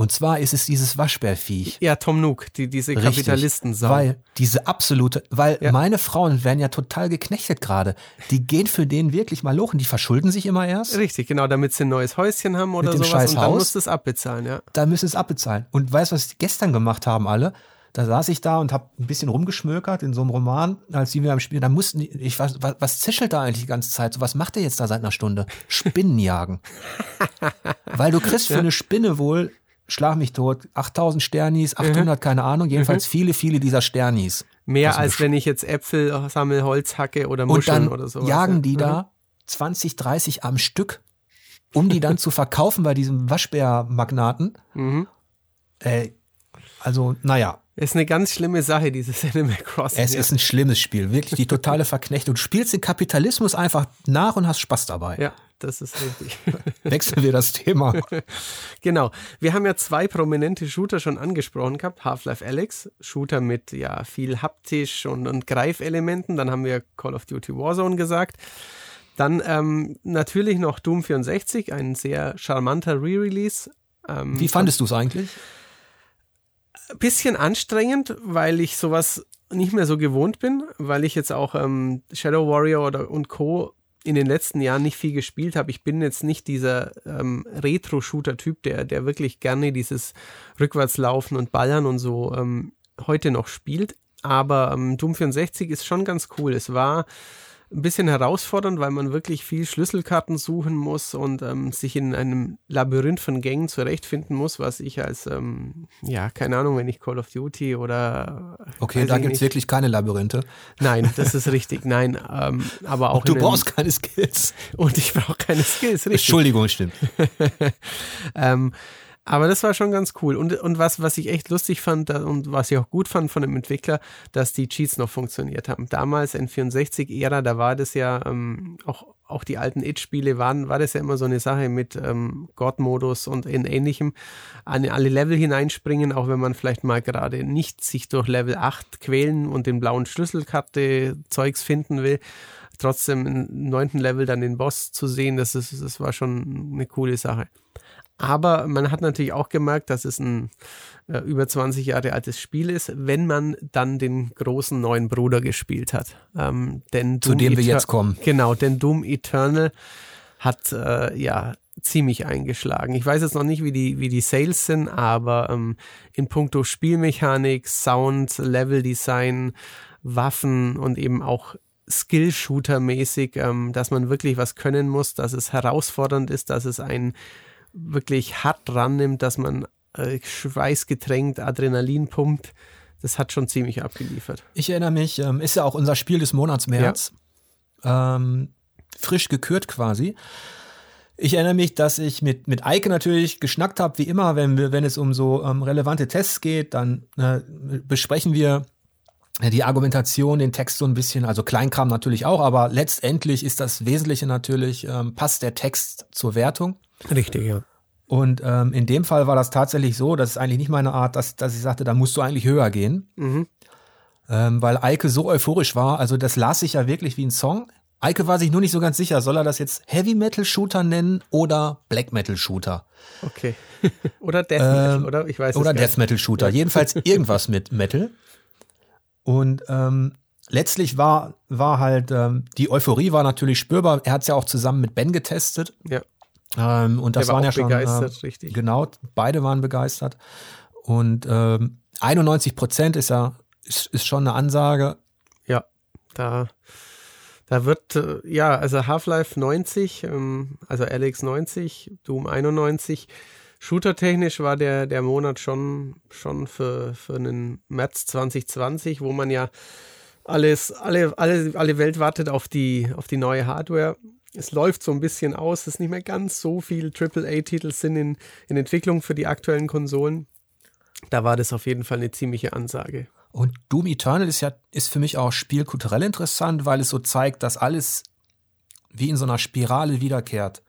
Und zwar ist es dieses Waschbärviech. Ja, Tom Nook, die, diese Richtig, Kapitalistensau. Weil diese absolute, weil Ja. meine Frauen werden ja total geknechtet gerade. Die gehen für den wirklich mal hoch und die verschulden sich immer erst. Richtig, genau, damit sie ein neues Häuschen haben oder dem sowas und dann musst du es abbezahlen, ja. Da müssen es abbezahlen. Und weißt du, was die gestern gemacht haben alle? Da saß ich da und habe ein bisschen rumgeschmökert in so einem Roman, als die wir am Spiel. Da mussten die, ich was, was, was zischelt da eigentlich die ganze Zeit? So was macht der jetzt da seit einer Stunde? Spinnen jagen. Weil du kriegst für eine Spinne wohl, schlag mich tot, 8000 Sternis, 800, keine Ahnung, jedenfalls viele, viele dieser Sternis. Mehr als wenn ich jetzt Äpfel sammel, Holz hacke oder Muscheln oder sowas. jagen ja. die Mhm. da 20, 30 am Stück, um die dann zu verkaufen bei diesem Waschbärmagnaten. Mhm. Äh, also, naja, Ist eine ganz schlimme Sache, dieses Animal Crossing. es ja. ist ein schlimmes Spiel. Wirklich die totale Verknechtung. Du spielst den Kapitalismus einfach nach und hast Spaß dabei. ja, das ist richtig. Wechseln wir das Thema. Genau. Wir haben ja zwei prominente Shooter schon angesprochen gehabt. Half-Life Alex, Shooter mit ja viel haptisch und, und Greifelementen. Dann haben wir Call of Duty Warzone gesagt. Dann ähm, natürlich noch Doom 64, ein sehr charmanter Re-Release. Ähm, Wie fandest du es eigentlich? bisschen anstrengend, weil ich sowas nicht mehr so gewohnt bin, weil ich jetzt auch ähm, Shadow Warrior oder und Co. in den letzten Jahren nicht viel gespielt habe. Ich bin jetzt nicht dieser ähm, Retro-Shooter-Typ, der, der wirklich gerne dieses Rückwärtslaufen und Ballern und so ähm, heute noch spielt. Aber ähm, Doom 64 ist schon ganz cool. Es war ein bisschen herausfordernd, weil man wirklich viel Schlüsselkarten suchen muss und ähm, sich in einem Labyrinth von Gängen zurechtfinden muss, was ich als, ähm, ja, keine Ahnung, wenn ich Call of Duty oder. Okay, da gibt es wirklich keine Labyrinthe. Nein, das ist richtig. Nein, ähm, aber auch. Und du in einem- brauchst keine Skills. Und ich brauche keine Skills, richtig. Entschuldigung, stimmt. ähm, aber das war schon ganz cool. Und, und was, was ich echt lustig fand und was ich auch gut fand von dem Entwickler, dass die Cheats noch funktioniert haben. Damals N64-Ära, da war das ja ähm, auch, auch die alten It-Spiele waren, war das ja immer so eine Sache mit ähm, God-Modus und in ähnlichem an alle Level hineinspringen, auch wenn man vielleicht mal gerade nicht sich durch Level 8 quälen und den blauen Schlüsselkarte Zeugs finden will. Trotzdem im neunten Level dann den Boss zu sehen, das, ist, das war schon eine coole Sache. Aber man hat natürlich auch gemerkt, dass es ein äh, über 20 Jahre altes Spiel ist, wenn man dann den großen neuen Bruder gespielt hat. Ähm, denn Zu Doom dem wir Eter- jetzt kommen. Genau, denn Doom Eternal hat äh, ja ziemlich eingeschlagen. Ich weiß jetzt noch nicht, wie die, wie die Sales sind, aber ähm, in puncto Spielmechanik, Sound, Leveldesign, Waffen und eben auch Skill-Shooter-mäßig, ähm, dass man wirklich was können muss, dass es herausfordernd ist, dass es einen wirklich hart rannimmt, dass man äh, schweißgetränkt Adrenalin pumpt. Das hat schon ziemlich abgeliefert. Ich erinnere mich, ähm, ist ja auch unser Spiel des Monats März. Ähm, frisch gekürt quasi. Ich erinnere mich, dass ich mit, mit Eike natürlich geschnackt habe, wie immer, wenn, wir, wenn es um so ähm, relevante Tests geht, dann äh, besprechen wir äh, die Argumentation, den Text so ein bisschen, also Kleinkram natürlich auch, aber letztendlich ist das Wesentliche natürlich, ähm, passt der Text zur Wertung. Richtig, ja. Und ähm, in dem Fall war das tatsächlich so, das ist eigentlich nicht meine Art, dass, dass ich sagte, da musst du eigentlich höher gehen. Mhm. Ähm, weil Eike so euphorisch war, also das las sich ja wirklich wie ein Song. Eike war sich nur nicht so ganz sicher, soll er das jetzt Heavy Metal Shooter nennen oder Black Metal Shooter? Okay. oder Death Metal, Ähm, oder? Ich weiß Oder es gar Death Metal Shooter. Ja. Jedenfalls irgendwas mit Metal. Und ähm, letztlich war, war halt, ähm, die Euphorie war natürlich spürbar. Er hat es ja auch zusammen mit Ben getestet. Ja. Ähm, und das war waren auch ja schon. begeistert, ähm, richtig. Genau, beide waren begeistert. Und ähm, 91 Prozent ist ja ist, ist schon eine Ansage. Ja, da, da wird, äh, ja, also Half-Life 90, ähm, also Alex 90, Doom 91. Shooter-technisch war der, der Monat schon, schon für, für einen März 2020, wo man ja alles, alle, alle, alle Welt wartet auf die, auf die neue Hardware. Es läuft so ein bisschen aus, dass nicht mehr ganz so viel AAA-Titel sind in, in Entwicklung für die aktuellen Konsolen. Da war das auf jeden Fall eine ziemliche Ansage. Und Doom Eternal ist ja ist für mich auch spielkulturell interessant, weil es so zeigt, dass alles wie in so einer Spirale wiederkehrt.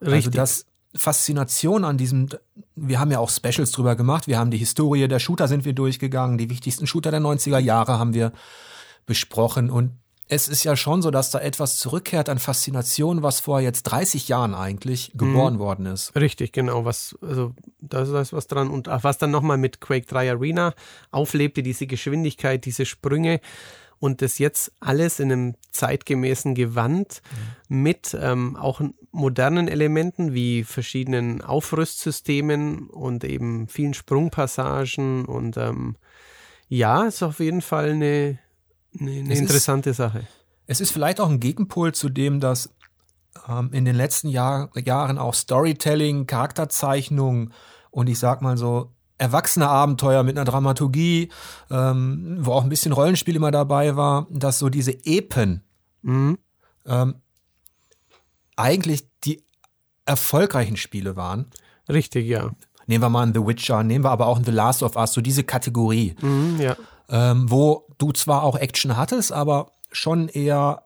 Also das Faszination an diesem, wir haben ja auch Specials drüber gemacht, wir haben die Historie der Shooter sind wir durchgegangen, die wichtigsten Shooter der 90er Jahre haben wir besprochen und es ist ja schon so, dass da etwas zurückkehrt an Faszination, was vor jetzt 30 Jahren eigentlich geboren worden ist. Richtig, genau. Was, also da ist was dran. Und was dann nochmal mit Quake 3 Arena auflebte, diese Geschwindigkeit, diese Sprünge und das jetzt alles in einem zeitgemäßen Gewand mit ähm, auch modernen Elementen wie verschiedenen Aufrüstsystemen und eben vielen Sprungpassagen und ähm, ja, ist auf jeden Fall eine, eine, eine Es ist- interessante Sache. Es ist vielleicht auch ein Gegenpol zu dem, dass ähm, in den letzten Jahr, Jahren auch Storytelling, Charakterzeichnung und ich sag mal so erwachsene Abenteuer mit einer Dramaturgie, ähm, wo auch ein bisschen Rollenspiel immer dabei war, dass so diese Epen Mhm. ähm, eigentlich die erfolgreichen Spiele waren. Richtig, ja. Nehmen wir mal einen The Witcher, nehmen wir aber auch einen The Last of Us, so diese Kategorie, Mhm, ja. Ähm, wo du zwar auch Action hattest, aber schon eher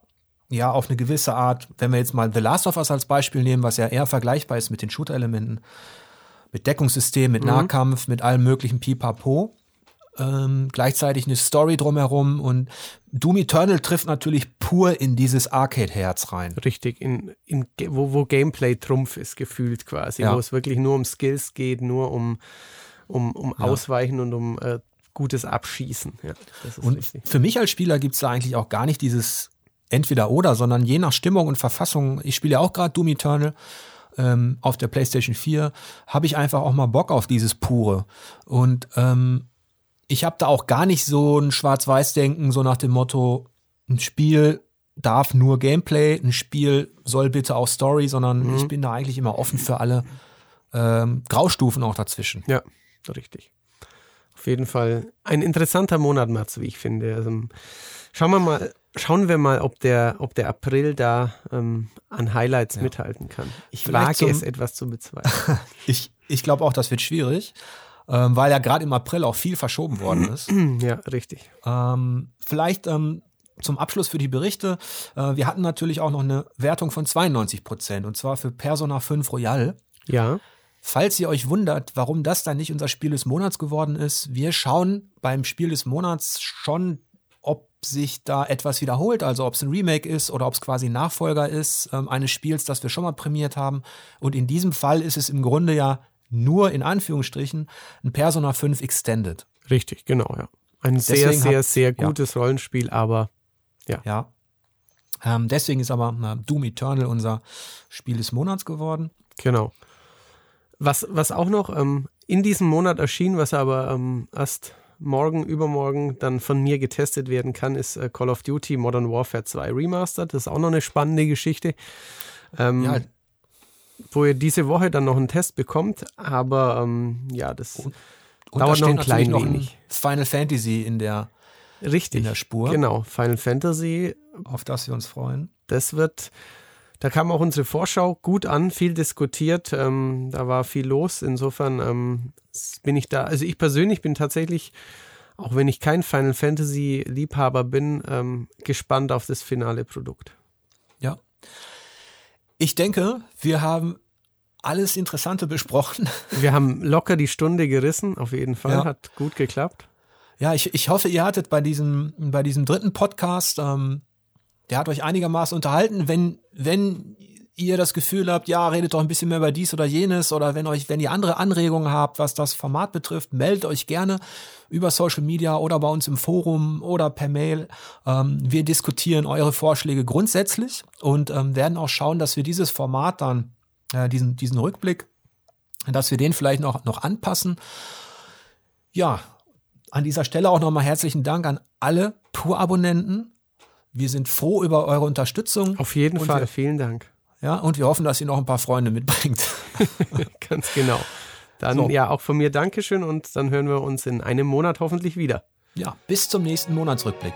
ja auf eine gewisse Art, wenn wir jetzt mal The Last of Us als Beispiel nehmen, was ja eher vergleichbar ist mit den Shooter-Elementen, mit Deckungssystem, mit Nahkampf, mit allem möglichen Pipapo. Ähm, gleichzeitig eine Story drumherum und Doom Eternal trifft natürlich pur in dieses Arcade-Herz rein. Richtig, in, in, wo, wo Gameplay Trumpf ist, gefühlt quasi, Ja. wo es wirklich nur um Skills geht, nur um, um, um Ausweichen und um äh, gutes Abschießen. Ja, Und richtig. für mich als Spieler gibt's da eigentlich auch gar nicht dieses Entweder-Oder, sondern je nach Stimmung und Verfassung. Ich spiele ja auch gerade Doom Eternal ähm, auf der PlayStation 4, habe ich einfach auch mal Bock auf dieses Pure. Und ähm, ich habe da auch gar nicht so ein Schwarz-Weiß-Denken, so nach dem Motto, ein Spiel darf nur Gameplay, ein Spiel soll bitte auch Story, sondern ich bin da eigentlich immer offen für alle ähm, Graustufen auch dazwischen. Ja, richtig. Auf jeden Fall ein interessanter Monat, März, wie ich finde. Also, schauen wir mal, schauen wir mal, ob der, ob der April da ähm, an Highlights mithalten kann. Ich Vielleicht wage zum- es etwas zu bezweifeln. Ich, ich glaube auch, das wird schwierig, ähm, weil ja gerade im April auch viel verschoben worden ist. ja, richtig. ähm, vielleicht ähm, zum Abschluss für die Berichte. Äh, wir hatten natürlich auch noch eine Wertung von 92 Prozent und zwar für Persona 5 Royal. Ja, Falls ihr euch wundert, warum das dann nicht unser Spiel des Monats geworden ist, wir schauen beim Spiel des Monats schon, ob sich da etwas wiederholt, also ob es ein Remake ist oder ob es quasi ein Nachfolger ist ähm, eines Spiels, das wir schon mal prämiert haben. Und in diesem Fall ist es im Grunde ja nur in Anführungsstrichen ein Persona 5 Extended. richtig, genau, ja. Ein sehr, Deswegen sehr, hat- sehr ja. gutes Rollenspiel, aber Ja. Ähm, deswegen ist aber äh, Doom Eternal unser Spiel des Monats geworden. Genau. Was, was auch noch ähm, in diesem Monat erschien, was aber ähm, erst morgen, übermorgen dann von mir getestet werden kann, ist äh, Call of Duty Modern Warfare 2 Remastered. Das ist auch noch eine spannende Geschichte. Ähm, Ja, Wo ihr diese Woche dann noch einen Test bekommt, aber ähm, ja, das und dauert noch ein klein noch ein wenig. Final Fantasy in der, richtig in der Spur, Genau, Final Fantasy auf das wir uns freuen. Das wird, da kam auch unsere Vorschau gut an, viel diskutiert, ähm, da war viel los. Insofern ähm, bin ich da, also ich persönlich bin tatsächlich, auch wenn ich kein Final Fantasy Liebhaber bin, ähm, gespannt auf das finale Produkt. Ja. Ich denke, wir haben alles Interessante besprochen. Wir haben locker die Stunde gerissen, auf jeden Fall, Ja. hat gut geklappt. Ja, ich, ich hoffe, ihr hattet bei diesem, bei diesem dritten Podcast ähm, der hat euch einigermaßen unterhalten. Wenn, wenn ihr das Gefühl habt, ja, redet doch ein bisschen mehr über dies oder jenes oder wenn euch, wenn ihr andere Anregungen habt, was das Format betrifft, meldet euch gerne über Social Media oder bei uns im Forum oder per Mail. Ähm, wir diskutieren eure Vorschläge grundsätzlich und ähm, werden auch schauen, dass wir dieses Format dann, äh, diesen, diesen Rückblick, dass wir den vielleicht noch, noch anpassen. Ja, an dieser Stelle auch nochmal herzlichen Dank an alle Tour-Abonnenten. Wir sind froh über eure Unterstützung. Auf jeden Fall, wir, vielen Dank. Ja, und wir hoffen, dass ihr noch ein paar Freunde mitbringt. Ganz genau. Dann so. ja, auch von mir Dankeschön und dann hören wir uns in einem Monat hoffentlich wieder. Ja, bis zum nächsten Monatsrückblick.